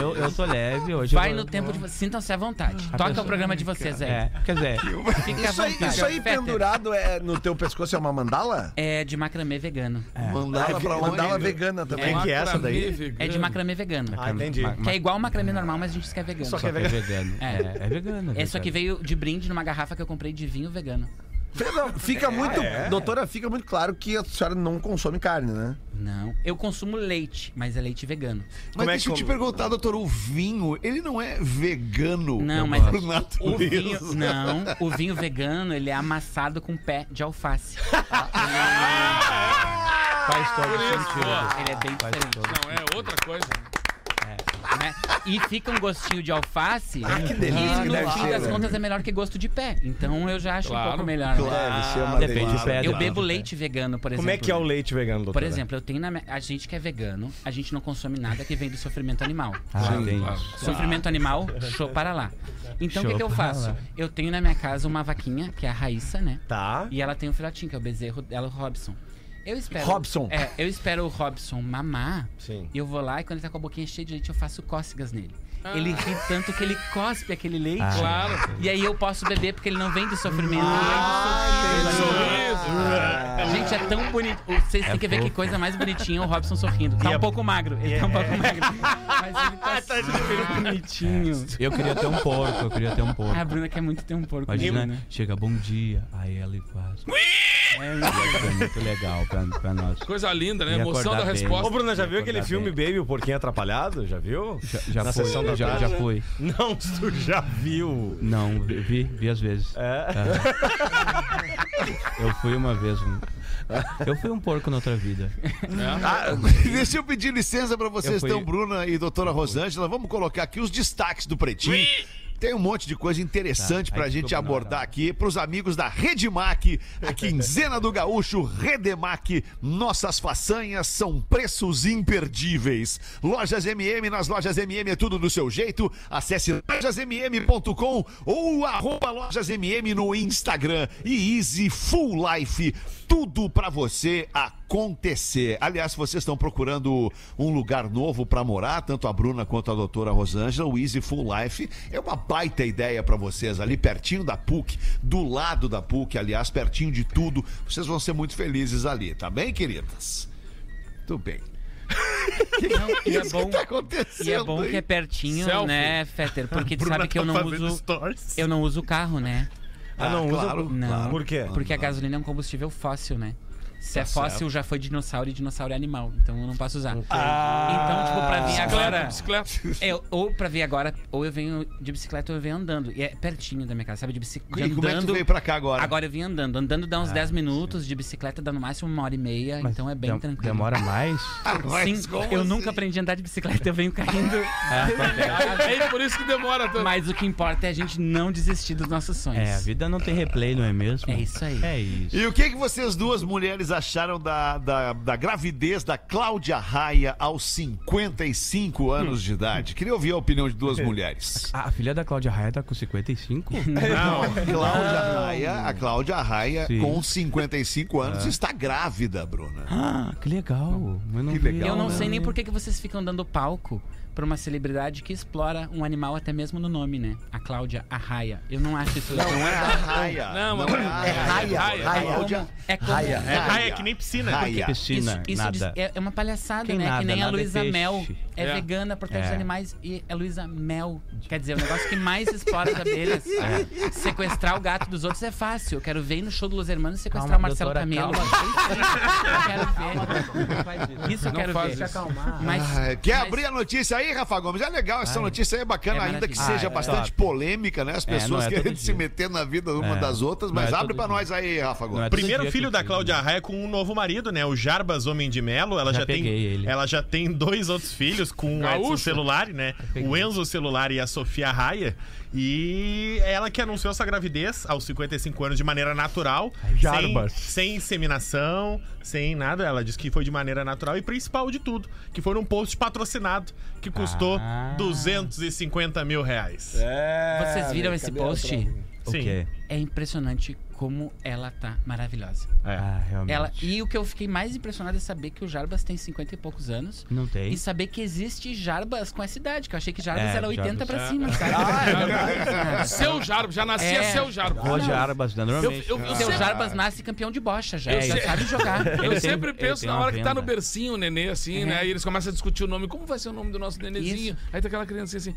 Eu, eu tô leve hoje. Vai eu no tempo de vocês. Sintam-se à vontade. A Toca pessoa- o programa de vocês aí. É, quer dizer, Fica à Isso aí, vontade. isso aí Fetter. pendurado é, no teu pescoço é uma mandala? É de macramê vegano. Mandala pra onde? mandala vegana também. Quem que é essa daí? É de macramê vegano. Ah, entendi. ma- Que é igual macramê normal, mas a gente diz que é vegano. Só só que é vegano. É. É, é vegano. é aqui vegano. veio de brinde numa garrafa que eu comprei de vinho vegano. Não, Fica muito. é? Doutora, fica muito claro que a senhora não consome carne, né? Não. Eu consumo leite, mas é leite vegano. Mas Como é deixa eu que te perguntar, doutor, o vinho, ele não é vegano Não, mas por o vinho, não, o vinho vegano, ele é amassado com pé de alface. Faz todo sentido. Ele é bem Faz diferente. Não, é outra coisa. Né? E fica um gostinho de alface. que delícia E no fim das né? contas é melhor que gosto de pé. Então eu já acho Claro. um pouco melhor. né? Deve ser uma Depende do delícia. pé. Eu depende bebo leite vegano, por exemplo. Como é que é o né? leite vegano, doutor? Por exemplo, eu tenho na minha- a gente que é vegano, a gente não consome nada que vem do sofrimento animal. Ah, claro. isso. Sofrimento animal, show para lá. Então o que, que eu faço? Eu tenho na minha casa uma vaquinha, que é a Raíssa, né? Tá. E ela tem um filhotinho, que é o bezerro dela, o Robson. Eu espero. Robson. É, eu espero o Robson mamar. Sim. E eu vou lá e quando ele tá com a boquinha cheia de leite, eu faço cócegas nele. Ele ri tanto que ele cospe aquele leite. Ah. Claro. E aí eu posso beber porque ele não vem do sofrimento, Ah, ele vem do sorriso. Sorriso. Gente, é tão bonito. Vocês têm que ver que coisa mais bonitinha o Robson sorrindo. Tá E um é- pouco magro. Ele tá um pouco magro. Mas ele tá super bonitinho. Eu queria ter um porco, eu queria ter um porco. A Bruna quer muito ter um porco. Imagina, né? chega bom dia, aí ela faz. É, É muito legal pra, pra nós. Coisa linda, né? Emoção da bem. resposta. Ô, Bruna, já viu aquele Acordar filme bem. Baby, o Porquinho Atrapalhado? Já viu? Já, já Na foi, sessão da já, tarde. já fui. Não, tu já viu. Não, vi, vi às vezes. É. Eu fui uma vez. Eu fui um porco na outra vida. Ah, deixa eu pedir licença pra vocês, fui- então, Bruna e doutora Rosângela. Vamos colocar aqui os destaques do Pretinho. Tem um monte de coisa interessante Tá, pra gente abordar não. aqui pros amigos da Redemac, a quinzena do gaúcho, Redemac. Nossas façanhas são preços imperdíveis. Lojas MM, nas lojas MM é tudo do seu jeito. Acesse lojasmm.com ou arroba lojasmm no Instagram e Easy Full Life. Tudo pra você acontecer. Aliás, se vocês estão procurando um lugar novo pra morar, tanto a Bruna quanto a doutora Rosângela, o Easy Full Life é uma baita ideia pra vocês, ali pertinho da PUC, do lado da PUC, aliás, pertinho de tudo. Vocês vão ser muito felizes ali, tá bem, queridas? Tudo bem. Não, e é bom. tá acontecendo? E é bom aí? que é pertinho, Selfie. né, Fetter? Porque tu sabe que eu tá não uso. stories. Eu não uso o carro, né? Ah, não usa. claro, Não. claro. Por quê? Porque a gasolina é um combustível fóssil, né? Se é Tá fóssil, certo. já foi dinossauro e dinossauro é animal. Então eu não posso usar. Ah. Então, tipo, pra vir Bicicleta, agora. bicicleta. É, ou pra vir agora, ou eu venho de bicicleta ou eu venho andando. E é pertinho da minha casa, sabe? De bicicleta. E como é que tu veio pra cá agora? Agora eu vim andando. Andando dá uns 10 minutos, de bicicleta dá no máximo uma hora e meia. então é bem Dem- tranquilo. Demora mais? Mas Sim, eu assim? nunca aprendi a andar de bicicleta, eu venho caindo. É por isso que demora tanto. Mas o que importa é a gente não desistir dos nossos sonhos. É, a vida não tem replay, não é mesmo? É isso aí. É isso. E o que, que vocês duas mulheres acharam da, da, da gravidez da Cláudia Raia aos 55 anos de idade? Queria ouvir a opinião de duas mulheres. A filha da Cláudia Raia tá com 55? Não, a Cláudia Raia, a Cláudia Raia, Sim. com 55 anos, está grávida, Bruna. Ah, que legal. Eu não Que legal. Eu não ela, sei nem né? por que, que vocês ficam dando palco pra uma celebridade que explora um animal até mesmo no nome, né? A Cláudia Arraia. Eu não acho isso Não é a Raia. Não, não mas- é a É raia, Raia. raia. Cláudia É como... Raia. É raia, que nem piscina. Raia. Piscina, Isso, isso nada. diz- é, é uma palhaçada, Quem né? nada, que nem a é Luísa peixe. Mel. É, É. vegana, protege os É. animais e é Luísa Mel. Quer dizer, o negócio que mais explora as abelhas. É. Sequestrar o gato dos outros é fácil. Eu quero ver ir no show do Los Hermanos sequestrar Calma, o Marcelo doutora, Camelo. calma. eu quero ver. Isso eu quero ver. isso. Mas, Ah, Quer mas- abrir a notícia aí, Rafa Gomes? É legal, essa notícia aí é bacana, É ainda que seja Ah, é bastante top. polêmica, né? As pessoas é querendo se meter na vida uma É, das outras, mas é abre pra dia. nós aí, Rafa Gomes. é Primeiro filho da Cláudia. Raia com um novo marido, né? O Jarbas Homem de Melo. Ela Já já, tem, ela já tem dois outros filhos com o Gaúcho. Edson Celulari, né? O Enzo Celulari e a Sofia Raia. E ela que anunciou essa gravidez aos 55 anos de maneira natural, sem, Jarbas. sem inseminação, sem nada. Ela disse que foi de maneira natural e principal de tudo, que foi num post patrocinado que custou Ah. 250 mil reais. É. Vocês viram esse post? O Sim. quê? É impressionante como ela tá maravilhosa. Ah, realmente. Ela, e o que eu fiquei mais impressionado é saber que o Jarbas tem 50 e poucos anos. Não tem. E saber que existe Jarbas com essa idade, que eu achei que Jarbas É, era 80 Jarbas. pra cima, sabe? Seu Jarbo, já nascia É. seu Jarbo. Roger Arbas, né? Normalmente. Eu- eu- eu Seu Jarbas nasce campeão de bocha já. É, já isso. sabe jogar. Eu tem- sempre penso na hora que tá no bercinho, o nenê, assim, né? E eles começam a discutir o nome. Como vai ser o nome do nosso nenenzinho? Aí tá aquela criança assim.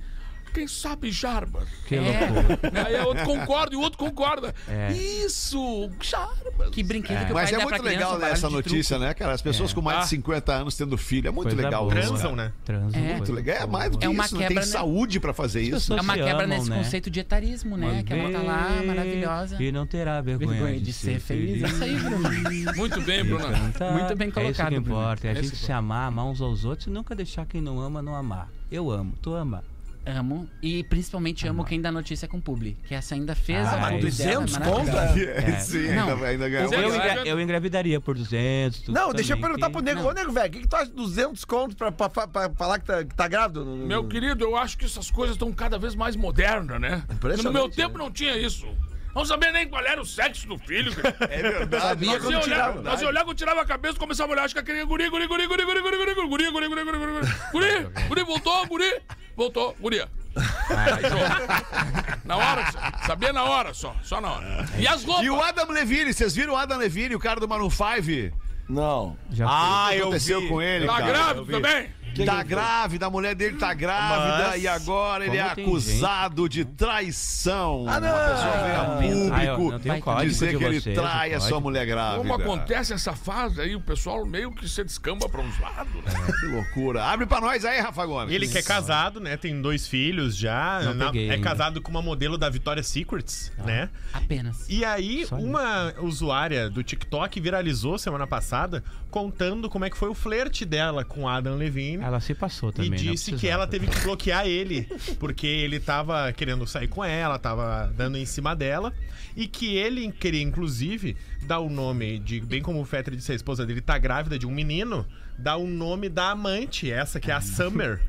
Quem sabe Jarbas? Que É. loucura. Aí o outro concorda e o outro concorda. É. Isso, Jarbas. Que brinquedo que o Mas é muito legal né, essa de notícia, né, cara? As pessoas com mais de Ah. 50 anos tendo filho. É muito Coisa legal boa. Transam, cara. né? Transam. É. Muito legal. É mais do que É uma isso. né? quebra, Tem né? saúde pra fazer isso. É uma quebra amam, nesse né? conceito de etarismo, né? Mas Que ela tá lá, maravilhosa. e não terá vergonha, Vergonha de ser feliz. É isso aí, Bruno. Muito bem, Bruna. cantar. Muito bem É isso colocado, que Bruno. importa, é a gente se amar, amar uns aos outros e nunca deixar quem não ama não amar. Eu amo, tu ama. Amo. E principalmente amo quem dá notícia com publi. Que essa ainda fez Ah, a mas publi dela, 200 maravilhosa. conto? É, sim, Não. ainda, ainda ganhou. Eu, engra- eu engravidaria por 200. tu Não, deixa eu também, perguntar que- pro nego. Não. Ô, nego, velho, o que, que tu acha de 200 contos pra, pra, pra- pra falar que tá, que tá grávido? Meu querido, eu acho que essas coisas estão cada vez mais modernas, né? Impressionante, No meu né? tempo não tinha isso. Não sabia nem qual era o sexo do filho. cara. É verdade. Sabia Nós olhar, tirava. nós olhar, quando tirava a cabeça, começava a olhar, acho que aquele guri, guri, guri, guri, guri, guri, guri, guri, guri, guri, guri, guri, guri, guri, guri, guri, voltou, guri, voltou, guria. Aí, show. Na hora, sabia na hora só, só na hora. E as roupas? E o Adam Levine, vocês viram o Adam Levine, o cara do Maroon 5? Não. Já Ah, O que eu aconteceu vi. com ele, Tá cara? grávido também? Tá grávida, a mulher dele tá grávida Mas- e agora ele é acusado de traição. Ah, não. Uma pessoa veio a Ah, eu público não tenho código dizer que ele trai a sua mulher grávida. Como acontece essa fase aí, o pessoal meio que se descamba pra uns lados, né? Que loucura. Abre pra nós aí, Rafa Gomes. Ele que é casado, né? Tem dois filhos já. Na- é casado com uma modelo da Victoria's Secrets, né? Apenas. E aí, Só isso. uma usuária do TikTok viralizou semana passada contando como é que foi o flerte dela com Adam Levine. Ela se passou E também. não disse que ela teve que bloquear ele, porque ele tava querendo sair com ela, tava dando em cima dela, e que ele queria, inclusive, dar o nome de, bem como o Fetter disse, a esposa dele tá grávida de um menino, dar o nome da amante, essa que é a Summer,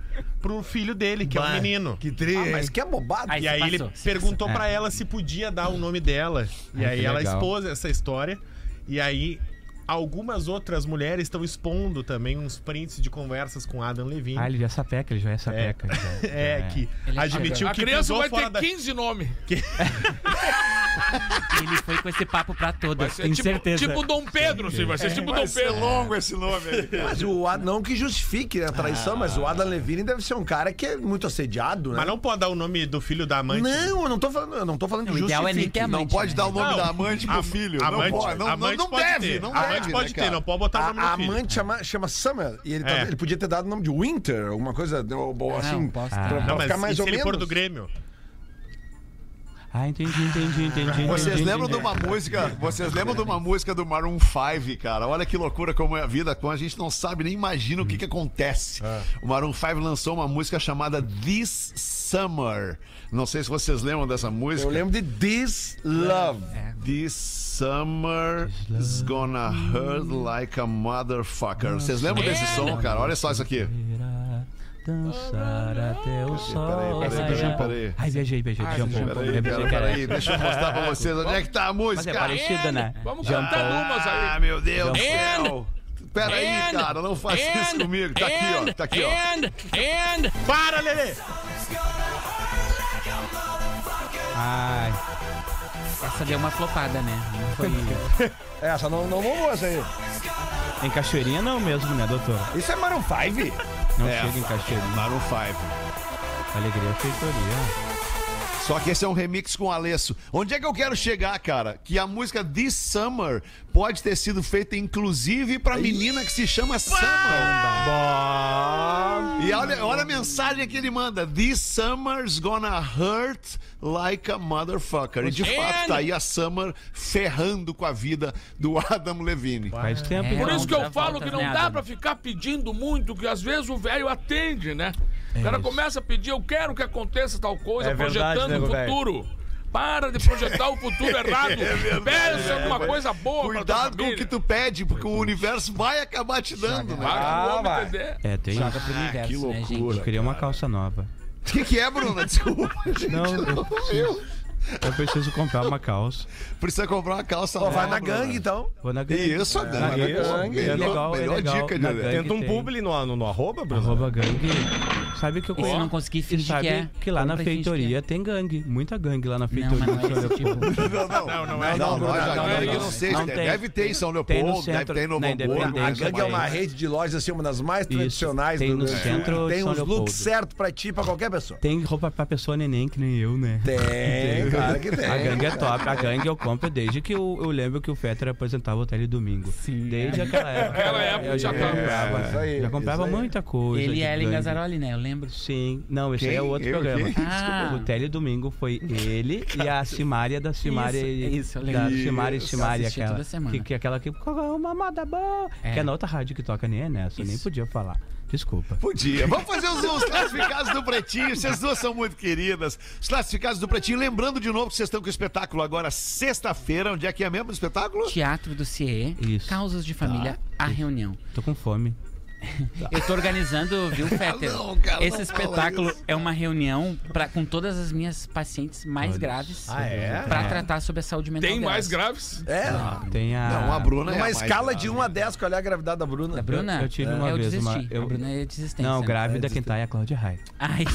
pro filho dele, que é um menino. Que tri, Ah, mas que é bobado. Aí E aí ele passou, se perguntou passou. pra ela se podia dar o nome dela. E aí ela legal. expôs essa história. E aí algumas outras mulheres estão expondo também uns prints de conversas com Adam Levine. Ah, ele já é sapeca, ele já é sapeca. já- É, já que Ele é admitiu A que criança pisou vai ter da... 15 nomes. Ele foi com esse papo pra todas, tenho tipo, certeza. tipo Dom Pedro, sim, vai ser tipo Vai Dom ser Pedro. longo esse nome aí. Mas o Ad- não que justifique né, a traição, mas Ah. o Adam Levine deve ser um cara que é muito assediado, né? Mas não pode dar o nome do filho da amante. Não, eu não tô falando, eu não tô falando de O ideal é nem justifique. ter amante. Não pode né? dar o nome Não, da amante pro filho. Amante, não pode, não, amante não, não pode deve, ter. não amante pode né, ter, não pode botar o A, nome do a filho. amante chama, chama Summer e ele, tá- É. ele podia ter dado o nome de Winter, alguma coisa ou- ou assim, Não, posso pra, pra Não, mas ficar e mais se ou ele menos. for do Grêmio? Ah, entendi, entendi, entendi. Vocês entendi, lembram de entendi. uma música? Vocês lembram de uma música do Maroon 5, cara? Olha que loucura como é a vida, como a gente não sabe nem imagina o que que acontece. O Maroon 5 lançou uma música chamada This Summer. Não sei se vocês lembram dessa música. Eu lembro de This Love. This summer is gonna hurt like a motherfucker. Vocês lembram desse som, cara? Olha só isso aqui. Dançar até o sol. peraí, Essa peraí, Paul. peraí. Ai, viajei, viajei. Jean Paul. Peraí, peraí, peraí, deixa eu mostrar pra vocês onde é que tá a Mas é música. parecida, né? Vamos Jean cantar umas Ah, aí. meu Deus do And- céu. Pera aí, cara, não faça isso comigo. Tá aqui, ó. Tá aqui, ó. Para, Lelê! Ai, Essa deu uma flopada, né? Não foi. Essa não, não bombou essa aí. em Cachoeirinha não mesmo, né, doutor? Isso é Maroon 5? Não É. chega em Cachoeirinha. Maroon 5. Alegria é feitoria. Só que esse é um remix com o Alesso. Onde é que eu quero chegar, cara? Que a música This Summer pode ter sido feita inclusive pra menina que se chama Summer. E olha, olha a mensagem que ele manda. This summer's gonna hurt like a motherfucker. E de fato, tá aí a Summer ferrando com a vida do Adam Levine. Faz tempo. É, Por isso que eu falo que não dá pra ficar pedindo muito, que às vezes o velho atende, né? O cara isso. começa a pedir, eu quero que aconteça tal coisa, É projetando nego o velho. futuro. Para de projetar o futuro errado. Peça alguma coisa boa Cuidado com o que tu pede, porque o universo vai acabar te dando, né? Que Ah, homem vai. É, tem Joga isso. pro universo, que né, loucura. gente? Eu queria uma calça nova. O que, que é, Bruna? Desculpa. gente, Não, eu preciso, eu preciso comprar uma calça. Precisa comprar uma calça Pô, vai nova, na gangue, então. Vou na gangue. Isso, a Na gangue. gangue. Gangue. É legal, é Melhor legal. dica, Na né? gangue Tenta um tem. publi no, no, no arroba, Bruno? Arroba gangue. Sabe que eu E se conheço. não conseguir E fingir sabe que é? que lá na feitoria tem gangue. Muita gangue lá na Não, feitoria. mas não é tipo. Não, não, não, não, é. Não, não, loja não, gangue não, não não. sei. Não deve, tem. deve ter em São Leopoldo, deve ter em Novo Hamburgo. A gangue é uma rede de lojas, assim, uma das mais Isso, tradicionais tem do no centro Tem uns looks certos pra ti, pra qualquer pessoa. Tem roupa pra pessoa neném que nem eu, né? Tem, cara que tem. A gangue é top. A gangue eu compro desde que eu, eu lembro que o Fetter apresentava o Tele Domingo. Sim. Desde aquela época. Aquela época eu já comprava. É, isso aí, já comprava muita coisa. Ele e Ellen. Gazzaroli, né? Eu lembro. Lembro. Sim, não, esse Quem? aí é outro Eu? programa. Quem? Ah. O Tele Domingo foi ele e a Simária da Simária. Isso, isso, eu da. Simária e. Simária, aquela. toda semana. Que, que é aquela que. Uma moda boa. É. Que é na outra rádio que toca, nem é nessa. Eu nem podia falar. Desculpa. Podia. Vamos fazer os, os classificados do Pretinho. Vocês duas são muito queridas. Os classificados do Pretinho. Lembrando de novo que vocês estão com o espetáculo agora sexta-feira. Onde é que é mesmo o espetáculo? Teatro do CIE, Isso. Causas de Família, a reunião. Tô com fome. Eu tô organizando, viu, Fetter? Não, cara, Esse não espetáculo é uma reunião pra, com todas as minhas pacientes mais Olha graves Ah, é? pra É. tratar sobre a saúde mental Tem mais delas. graves? É. Tem a. Não, a Bruna é a Numa mais escala grave. de 1 a 10, qual é a gravidade da Bruna? Da Bruna? Eu tive uma eu vez desisti. uma- eu- A Bruna é desistência. Não, né? grávida quem tá é a Cláudia Raia. Ai,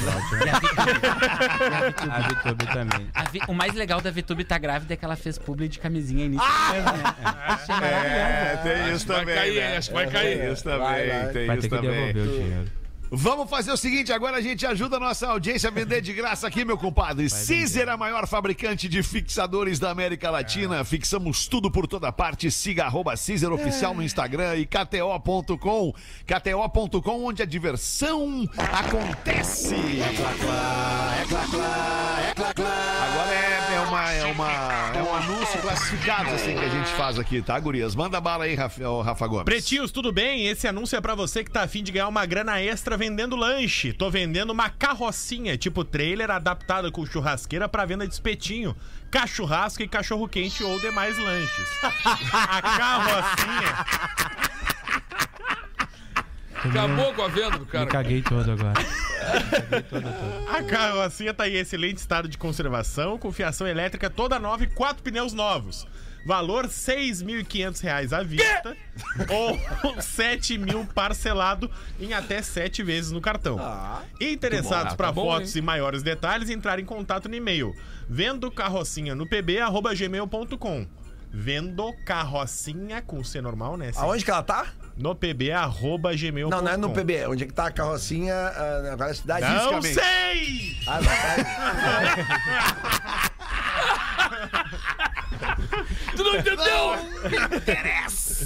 e a Vitube. Também. A Vi- O mais legal da Vitube tá grávida é que ela fez publi de camisinha início Ah! né? É, maravilhoso. tem isso vai também. né? Acho que vai cair. Isso também, Tem Vai isso ter que também. devolver o dinheiro. Vamos fazer o seguinte, agora a gente ajuda a nossa audiência a vender de graça aqui, meu compadre. Caesar, a maior fabricante de fixadores da América Latina. Fixamos tudo por toda parte. Siga arroba Caesar Oficial no Instagram e KTO.com. KTO.com, onde a diversão acontece. Agora é, é, uma, é, uma, é um anúncio classificado assim que a gente faz aqui, tá, gurias? Manda bala aí, Rafa, Rafa Gomes. Pretinhos, tudo bem? Esse anúncio é pra você que tá afim de ganhar uma grana extra vendendo lanche. Tô vendendo uma carrocinha, tipo trailer, adaptada com churrasqueira pra venda de espetinho, cachorrasco e cachorro quente ou demais lanches. A carrocinha. Acabou com a venda do Me cara. caguei todo agora. caguei todo, todo. A carrocinha tá em excelente estado de conservação, com fiação elétrica toda nova e quatro pneus novos. Valor 6.500 reais à vista ou R$ 7 mil parcelado em até sete vezes no cartão. Interessados Ah, para tá bom, fotos e maiores detalhes, entrar em contato no e-mail vendo carrocinha no pb@gmail.com. Vendo carrocinha com C normal, né? Aonde que ela tá? No pb@gmail.com. Não, não é no PB. Onde é que tá a carrocinha? ah, Agora é a cidade. Não sei! Ah, não, tá. Tu não entendeu?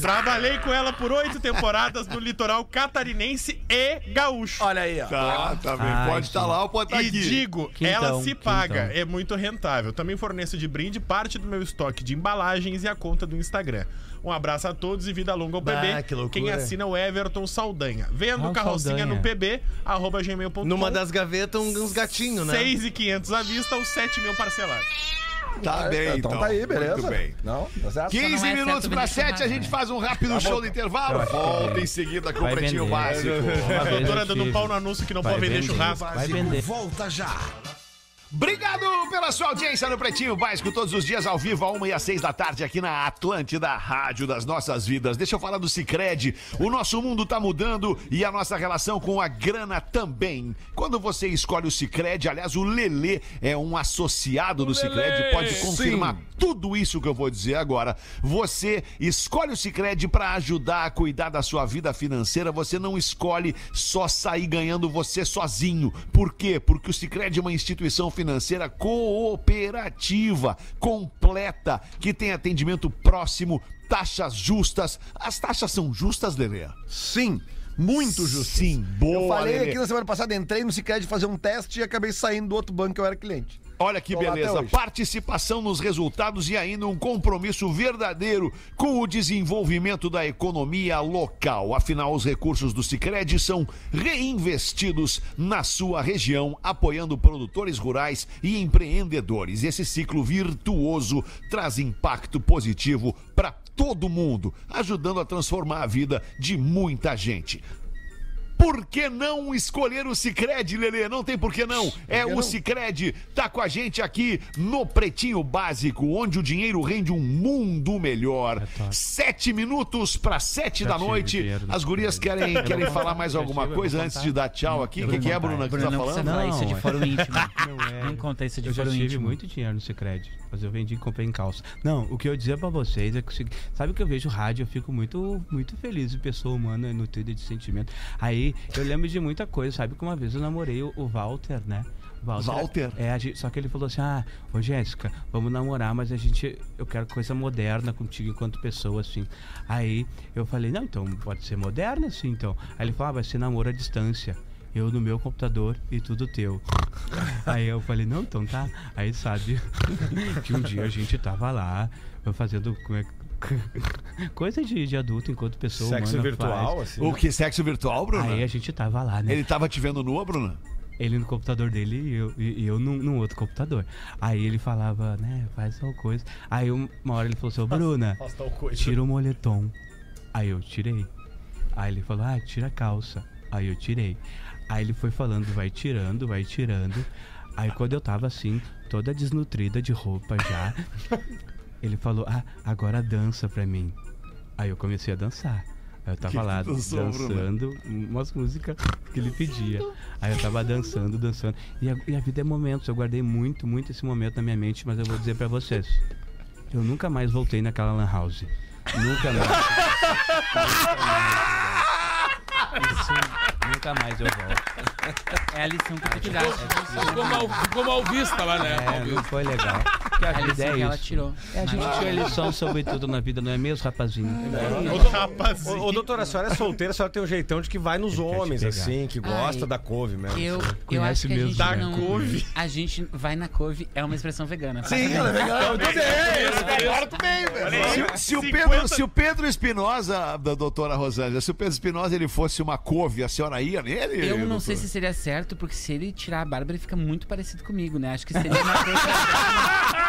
Trabalhei com ela por oito temporadas no litoral catarinense e gaúcho. Olha aí, ó. Tá, tá bem. Ai, pode estar lá ou pode estar E aqui. digo, Quintão, ela se paga, quintão. é muito rentável. Também forneço de brinde parte do meu estoque de embalagens e a conta do Instagram. Um abraço a todos e vida longa ao Bah, PB. que loucura. Quem assina é o Everton Saldanha. Vendo Ah, o carrocinha Saldanha. no pb, arroba gmail.com. Numa das gavetas, um- uns gatinhos, né? 6,500 à vista ou 7 mil parcelados. Tá bem, então. Então tá aí, beleza. Muito bem. Não, tá certo. 15 não é minutos para vender 7, a churrasco, gente né? faz um rápido show no intervalo. que Volta em seguida com o Vai Pretinho vender. Básico. A doutora dando pau no anúncio que não Vai pode vender vender. churrasco. Vai vender. Volta já. Obrigado pela sua audiência no Pretinho Básico, todos os dias ao vivo, a uma e às seis da tarde, aqui na Atlântida, Rádio das Nossas Vidas. Deixa eu falar do Cicred. O nosso mundo tá mudando e a nossa relação com a grana também. Quando você escolhe o Cicred, aliás, o Lelê é um associado do Cicred, pode confirmar tudo isso que eu vou dizer agora. Você escolhe o Cicred para ajudar a cuidar da sua vida financeira. Você não escolhe só sair ganhando você sozinho. Por quê? Porque o Cicred é uma instituição financeira cooperativa, completa, que tem atendimento próximo, taxas justas. As taxas são justas, Lelê? Sim, muito justo. Sim, boa, Eu falei Lelê. aqui na semana passada, entrei no Cicred fazer um teste e acabei saindo do outro banco que eu era cliente. Olha que Tô beleza. Participação nos resultados e ainda um compromisso verdadeiro com o desenvolvimento da economia local. Afinal, os recursos do Sicredi são reinvestidos na sua região, apoiando produtores rurais e empreendedores. Esse ciclo virtuoso traz impacto positivo para todo mundo, ajudando a transformar a vida de muita gente. Por que não escolher o Cicred, Lelê? Não tem por que não. É o Cicred. Tá com a gente aqui no Pretinho Básico, onde o dinheiro rende um mundo melhor. top. Sete minutos para sete da noite. As gurias querem, Eu querem falar mais alguma eu coisa antes de dar tchau aqui? O que, que é, Bruna, que tu Bruno, tá não falando? falar isso é de Não, fórum íntimo. é. Nem conta isso de Eu já fórum tive íntimo. muito dinheiro no Cicred, mas eu vendi e comprei em calça. Não, o que eu dizia pra vocês é que sabe que eu vejo rádio, eu fico muito muito feliz de pessoa humana nutrida de sentimento. Aí eu lembro de muita coisa, sabe que uma vez eu namorei o, o Walter, né? Walter? É, a gente- só que ele falou assim: "Ah, ô Jéssica, vamos namorar, mas a gente eu quero coisa moderna contigo enquanto pessoa assim". Aí eu falei: "Não, então pode ser moderna assim, então". Aí ele falou: ah, "Vai ser namoro à distância". eu no meu computador e tudo teu. Aí eu falei, não, então tá. Aí sabe que um dia a gente tava lá fazendo como é que- coisa de, de adulto enquanto pessoa Sexo humana virtual, faz. assim. O que? Sexo virtual, Bruno? Aí a gente tava lá, né? Ele tava te vendo nua, Bruno? Ele no computador dele e eu, e eu num, num outro computador. Aí ele falava, né, faz tal coisa. Aí um- uma hora ele falou assim, ô Bruna, Faz tira o moletom. Aí eu tirei. Aí ele falou, ah, tira a calça. Aí eu tirei. Aí ele foi falando, vai tirando, vai tirando. Aí quando eu tava assim, toda desnutrida de roupa já, ele falou, ah, agora dança pra mim. Aí eu comecei a dançar. Aí eu tava lá dançou, Bruno? dançando umas músicas que ele pedia. Aí eu tava dançando, dançando. E a, e a vida é momentos. Eu guardei muito, muito esse momento na minha mente, mas eu vou dizer pra vocês. Eu nunca mais voltei naquela lan house. Nunca mais. Isso, nunca mais eu volto. É a lição que tu te dá. Ficou mal, ficou mal vista lá, né? É, não foi legal. Porque a É a vida lição é que ela tirou. É, a gente Mas- tira lição sobre tudo na vida, não é mesmo, rapazinho? Rapazinho. Ô, ô, doutora, a senhora é solteira, a senhora tem um jeitão de que vai nos Ele homens, assim, que gosta Ai, da couve mesmo. Eu, eu acho que a mesmo, gente da não... couve? A gente vai na couve é uma expressão vegana. Sim, ela é legal. Tudo bem. Agora tu bem, velho. Se, o 50 Pedro, se o Pedro Espinosa, da doutora Rosângela, se o Pedro Espinosa ele fosse uma couve, a senhora ia nele? Eu não doutora? sei se seria certo, porque se ele tirar a barba, ele fica muito parecido comigo, né? Acho que seria uma coisa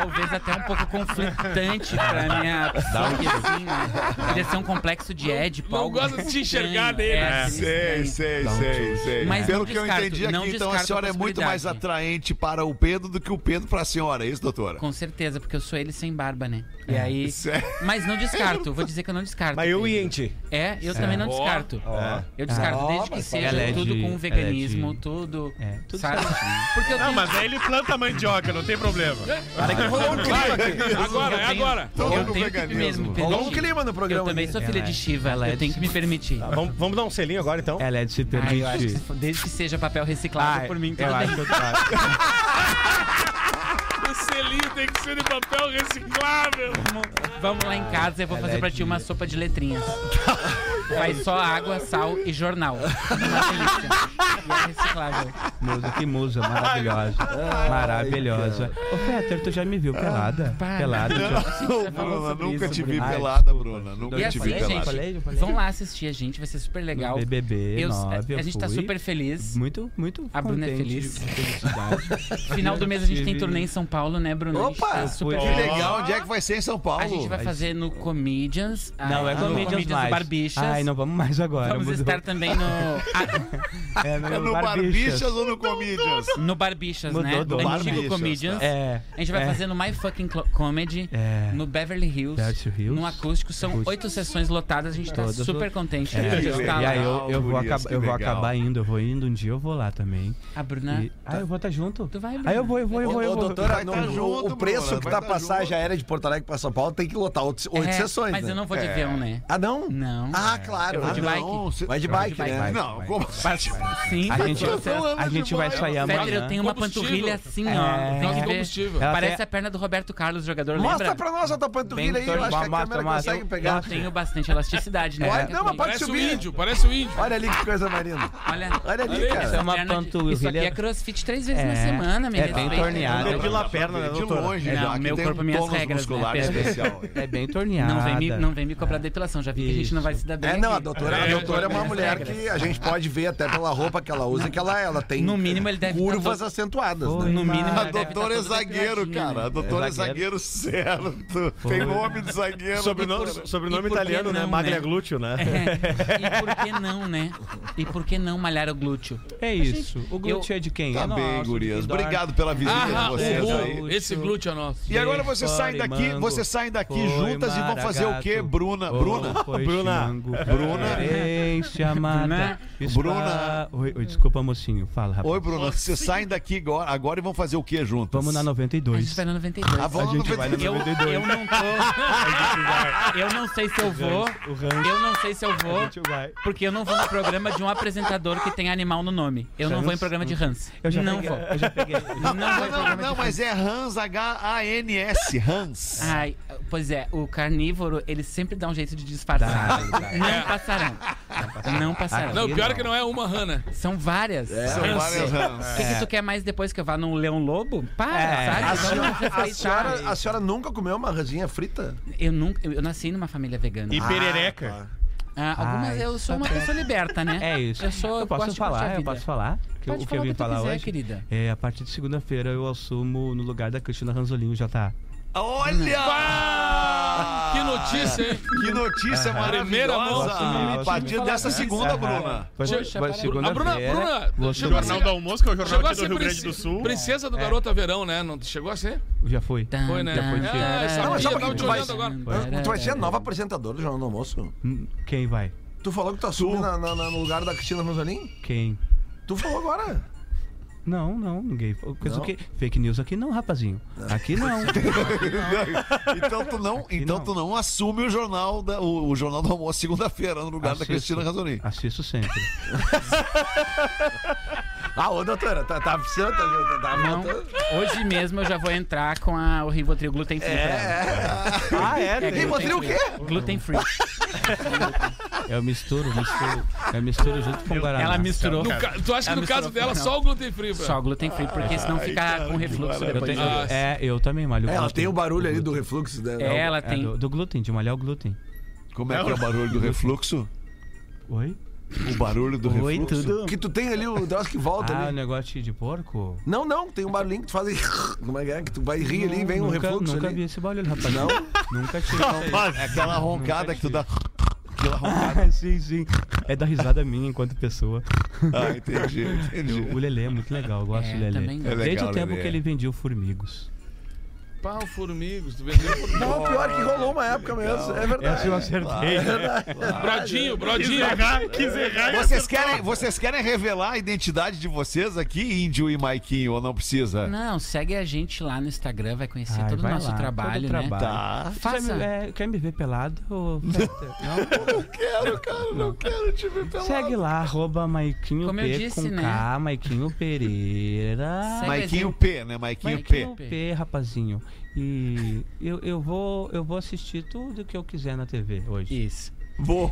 talvez até um pouco conflitante pra minha psique, assim, né? Poderia ser um complexo de Édipo. Não gosta de se enxergar nele, É, Sei, sei, sei, sei. Mas Pelo não que eu descarto, entendi não aqui, então a descarto a senhora é muito mais atraente para o Pedro do que o Pedro para a senhora, é isso, doutora? Com certeza, porque eu sou ele sem barba, né? E aí. Sério? Mas não descarto, vou dizer que eu não descarto. Mas eu ia em ti. É, eu também não descarto. ó. Eu descarto desde que seja é tudo de- com é veganismo, de- tudo. É, tudo sabe? certinho. Porque eu Não, tenho- mas aí ele planta mandioca, não tem problema. Cara, que rolou um clima aqui. Agora, é eu agora. Todo Eu tenho que mesmo me Rolou um clima no Eu programa. também aqui. sou filha de é- Shiva, ela é eu tenho que me permitir. Tá, vamos, vamos dar um selinho agora, então? Ela é de se Ah, eu que permitir. desde que seja papel reciclável Ai, por mim, tudo eu acho que eu. O selinho tem que ser de papel reciclável. Vamos, vamos lá em casa, eu vou Ela fazer é pra ti uma sopa de letrinhas. Vai só água, sal e jornal. Uma delícia. E é reciclável. Musa, que musa maravilhosa. maravilhosa. Ô, Fetter, tu já me viu pelada? para. Pelada. já- Não, Bruna, nunca te vi Ai, pelada. Bruna. Nunca E te assim, vi gente, pelada. Falei, falei. vão lá assistir a gente, vai ser super legal. No BBB Eu- 9, a, eu gente tá fui. super feliz. Muito, muito A Bruna é contente, feliz. de felicidade. Final do mês a gente tem Tive- turnê em São Paulo, né, Bruno? A gente Opa! tá super Que legal, onde é que vai ser em São Paulo? A gente vai fazer no Comedians. Não, ah, é no Comedians do mais. Barbichas. Ai, não vamos mais agora. Vamos mudou. estar também no. ah, É, É no Barbichas ou no Comedians? no Barbichas, Mudou né? do Antigo Barbichas, Comedians. tá. É. A gente vai é, fazer no My Fucking Comedy, É. no Beverly Hills, Beverly Hills. num acústico. São oito sessões lotadas, a gente tá Todas super contente. É, Que legal. lá. E aí eu, eu vou, acaba- eu vou acabar indo, eu vou indo um dia, eu vou lá também. A Bruna. E- ah, eu vou estar junto. Tu vai, Bruna? Aí eu vou, eu vou, eu vou, eu ô, vou. doutora, Vai no- tá o- junto, o preço Bruna, que tá a tá passagem aérea de Porto Alegre pra São Paulo tem que lotar oito, oito É, sessões, Mas né? eu não vou de avião, né? Ah, não? Não. Ah, claro. Eu vou de bike. Não, cê- Vai de bike, bike. né? Vai. Não, como Sim. A gente, a gente vai sair amanhã. Fetter, eu tenho uma panturrilha assim, ó. É. Tem que combustível. Parece a perna do Roberto Carlos, jogador, Mostra lembra? pra nós a tua panturrilha Bem aí, eu acho que a mostra, câmera mostra. consegue Eu pegar. tenho bastante elasticidade, né? Olha, Fica não, mas pode Parece o subir. índio, parece o índio. Olha ali que coisa marina. Olha, Olha ali, cara. Isso é uma de- panturrilha- Isso aqui é crossfit três vezes na É, semana, me é bem torneado. Depila a perna, né, de longe, Não, já, que meu corpo, minhas regras, né, muscular Pedro? especial. É bem torneada. Não vem, me, não vem me cobrar depilação, já vi que a gente não vai se dar bem. É, não, a doutora, a É, doutora é uma mulher regras. que a gente pode ver até pela roupa que ela usa, que ela, ela tem No mínimo, ele deve curvas tá acentuadas, Foi, né? No mínimo, A deve doutora é tá toda zagueiro, cara. A né? doutora é É zagueiro. certo. Tem nome de zagueiro. Sobrenome, doutora. sobrenome italiano, né? não, Maglia né? glúteo, né? É. E por que não, né? E por que não malhar o glúteo? É isso. O glúteo é de quem? Tá é bem, nosso, gurias. Obrigado pela visita Ah, de vocês aí. Esse glúteo é nosso. E agora vocês saem daqui, vocês saem daqui juntas e vão fazer o quê, Bruna? oh, Bruna? Bruna. xingo, Bruna. Querência amada. Bruna. Oi, oi, desculpa, mocinho. Fala, rapaz. Oi, Bruna. Vocês saem daqui agora, agora e vão fazer o quê juntas? Vamos na A gente 92. vai na 92. Ah, vamos A gente no vai na Eu, 92. eu não tô. Eu não sei se eu vou. Eu não sei se eu A vou. Porque eu não vou no programa de um apresentador que tem animal no nome. Eu não vou em programa de Hans. Eu já não peguei, vou. Eu já peguei. Não vou em Não, não, programa não, de mas é Hans, H-A-N-S, Hans. Ai, pois é, o carnívoro, ele sempre dá um jeito de disfarçar. Dá, dá. Não passarão. Não passará. Não, o pior é que não é uma rã, né? São várias. São várias rãs. O que, que tu quer mais depois que eu vá num Leão Lobo? Para, É. sabe? A senhora, a, senhora, a senhora nunca comeu uma rãzinha frita? Eu nunca. Eu, eu nasci numa família vegana. E perereca. Ah, algumas Ai, eu sou uma pessoa liberta, né? É isso. Eu sou. Eu posso falar, eu posso falar. Que Pode o que eu falar vim o que tu falar quiser, hoje. querida. É, a partir de segunda-feira eu assumo no lugar da Cristina Ranzolin, o JA. Olha! Que notícia, hein? Que notícia Primeira mão. maravilhosa! A partir dessa segunda, Bruna. Foi, foi para- A Bruna. Bruna, assumir. Jornal do Almoço, que é o jornal aqui do Rio Grande do Sul. princesa do Garota Verão, né? Não chegou a ser? Já foi. Foi, né? Tan, É, tan, essa Não, mas só tu vai, tu ser a nova apresentadora do Jornal do Almoço? Hum, Quem vai? Tu falou que tu assume na- na- na- no lugar da Cristina Rosalim? Quem? Tu falou agora. Não, não, ninguém. Coisa Não? o quê? Fake news aqui não, rapazinho. Aqui não. Então tu não, então não. tu não assume o jornal, da, o, o jornal do almoço segunda-feira no lugar da Assisto. Cristina Razoni. Assisto sempre. Ah, ô doutora, tá, tá, tá, tá, tá Não, hoje mesmo eu já vou entrar com a, o Rivotril gluten free. ela. Ah, é? É, Rivotril o quê? Gluten free. Eu misturo, misturo. Eu misturo junto com o Guaraná. Ela misturou. No ca- Tu acha que no caso dela não. só o gluten free? Só gluten free, porque senão fica com refluxo Eu depois. tenho- Ah, é, eu também malho É, ela tem o barulho ali do refluxo. né? É, ela É, tem. do, do glúten, de malhar o glúten. Como é que é o barulho do refluxo? Oi? O barulho do Oi, refluxo? tudo? Que tu tem ali o troço que volta Ah, o ali. negócio de porco? Não, não, tem um barulhinho que tu faz aí. Como é que é? Que tu vai rir ali e vem um nunca, refluxo Nunca ali. vi esse barulho, rapaz. Não? Nunca tive. É aquela roncada que tu dá. Aquela roncada. Ah, sim, sim. É da risada minha enquanto pessoa. Ah, entendi, entendi. O Lelê é muito legal, eu gosto É, do Lelê. também. É Desde legal, o tempo Lelê. que ele vendia o Formigos. Pau, formigos, tu vendeu formigos. Não, pior que rolou uma época mesmo. É verdade. Essa eu acertei. Brodinho, brodinho. Quis errar. Vocês querem, vocês querem revelar a identidade de vocês aqui, Índio e Maiquinho, ou não precisa? Não, segue a gente lá no Instagram, vai conhecer Ai, todo o nosso lá, trabalho, todo o né? trabalho. Tá. Faça. Quer me, é, quer me ver pelado? Ô, Fetter? Não? Quero, cara, não quero te ver pelado. Segue lá, arroba Maiquinho Como eu P disse, com né? K, Maiquinho Pereira. Segue Maiquinho P, né? Maiquinho, Maiquinho P. P, rapazinho. E eu, eu, vou, eu vou assistir tudo que eu quiser na TV hoje. Isso. Boa.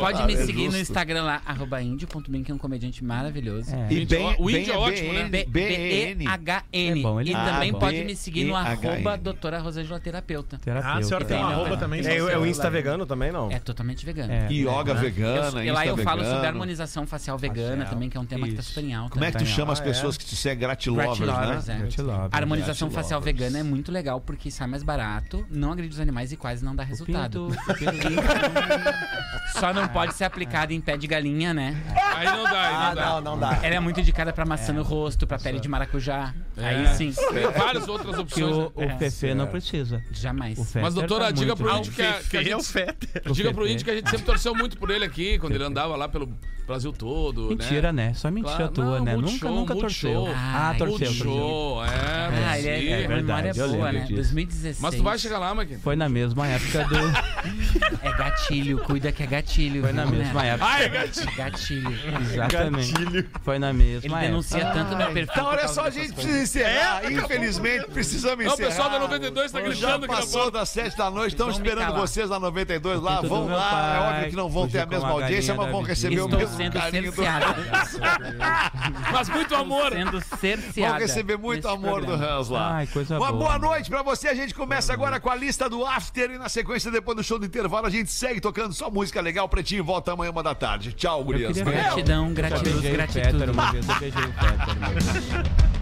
Pode me é seguir no. Instagram lá, arroba índio.bem, que é um comediante maravilhoso. É. E bem, O bem índio é ótimo, né? B-E-H-N. É e Ah, também bom. pode me seguir no arroba doutora Rosângela Terapeuta. Terapeuta. Ah, a senhora tem um arroba também? É, o- é o Insta vegano também, não? É totalmente vegano. É. Yoga Eu, vegana, e lá eu falo sobre harmonização facial vegana Facial. também, que é um tema que tá super em alta. Como é que tu em chama as Ah, pessoas é? que tu segue? Gratilovers, né? é. Harmonização facial vegana é muito legal porque sai mais barato, não agride os animais e quase não dá resultado. Só não pode ser aplicado em pé de galinha, né? Aí não dá, aí Ah, não dá. não, não dá. Ela é muito indicada pra maçã no rosto, pra pele de maracujá. Aí É. sim, Tem várias outras que opções. o, né? o É. Fefe não precisa. jamais. O Mas, doutora, tá diga muito pro índio que a, que a é gente... Fetter. Diga pro índio que a gente sempre torceu muito por ele aqui, quando ele andava lá pelo Brasil todo, Mentira, né? né? Só mentira Claro, tua, não, né? Multishow, Nunca, nunca Multishow. torceu. Ah, Ah, torceu, torceu. Multishow, é, Ah, ele é, Brasil. é memória verdade, eu boa, lembro né? disso. 2016. Mas tu vai chegar lá, Maqui. Foi na mesma época do. É gatilho, cuida que é gatilho. Foi na viu, mesma né? época. Ai, gatinho. Gatilho. Exatamente. Foi na Ele mesma denuncia época. tanto meu perfil. Então, olha só, a gente precisa encerrar. Infelizmente, precisamos Não, o encerrar. pessoal da 92 tá Já gritando na passou das 7 da noite, estamos me esperando vocês na 92 lá. Vão lá, é pai, óbvio que não vão ter a mesma a audiência, mas vão receber o Estou mesmo sendo carinho do... cerceada. Mas muito amor. Sendo cerceada. Vão receber muito amor do. Hans lá. Ai, coisa Uma boa. boa noite pra você. A gente começa agora com a lista do After e na sequência, depois do show do intervalo, a gente segue tocando só música legal. Pretinho volta amanhã, uma da tarde. Tchau, gurias. queria- Valeu. Gratidão, Eu gratidão, beijei o. Fetter uma vez, eu beijei o Fetter uma vez.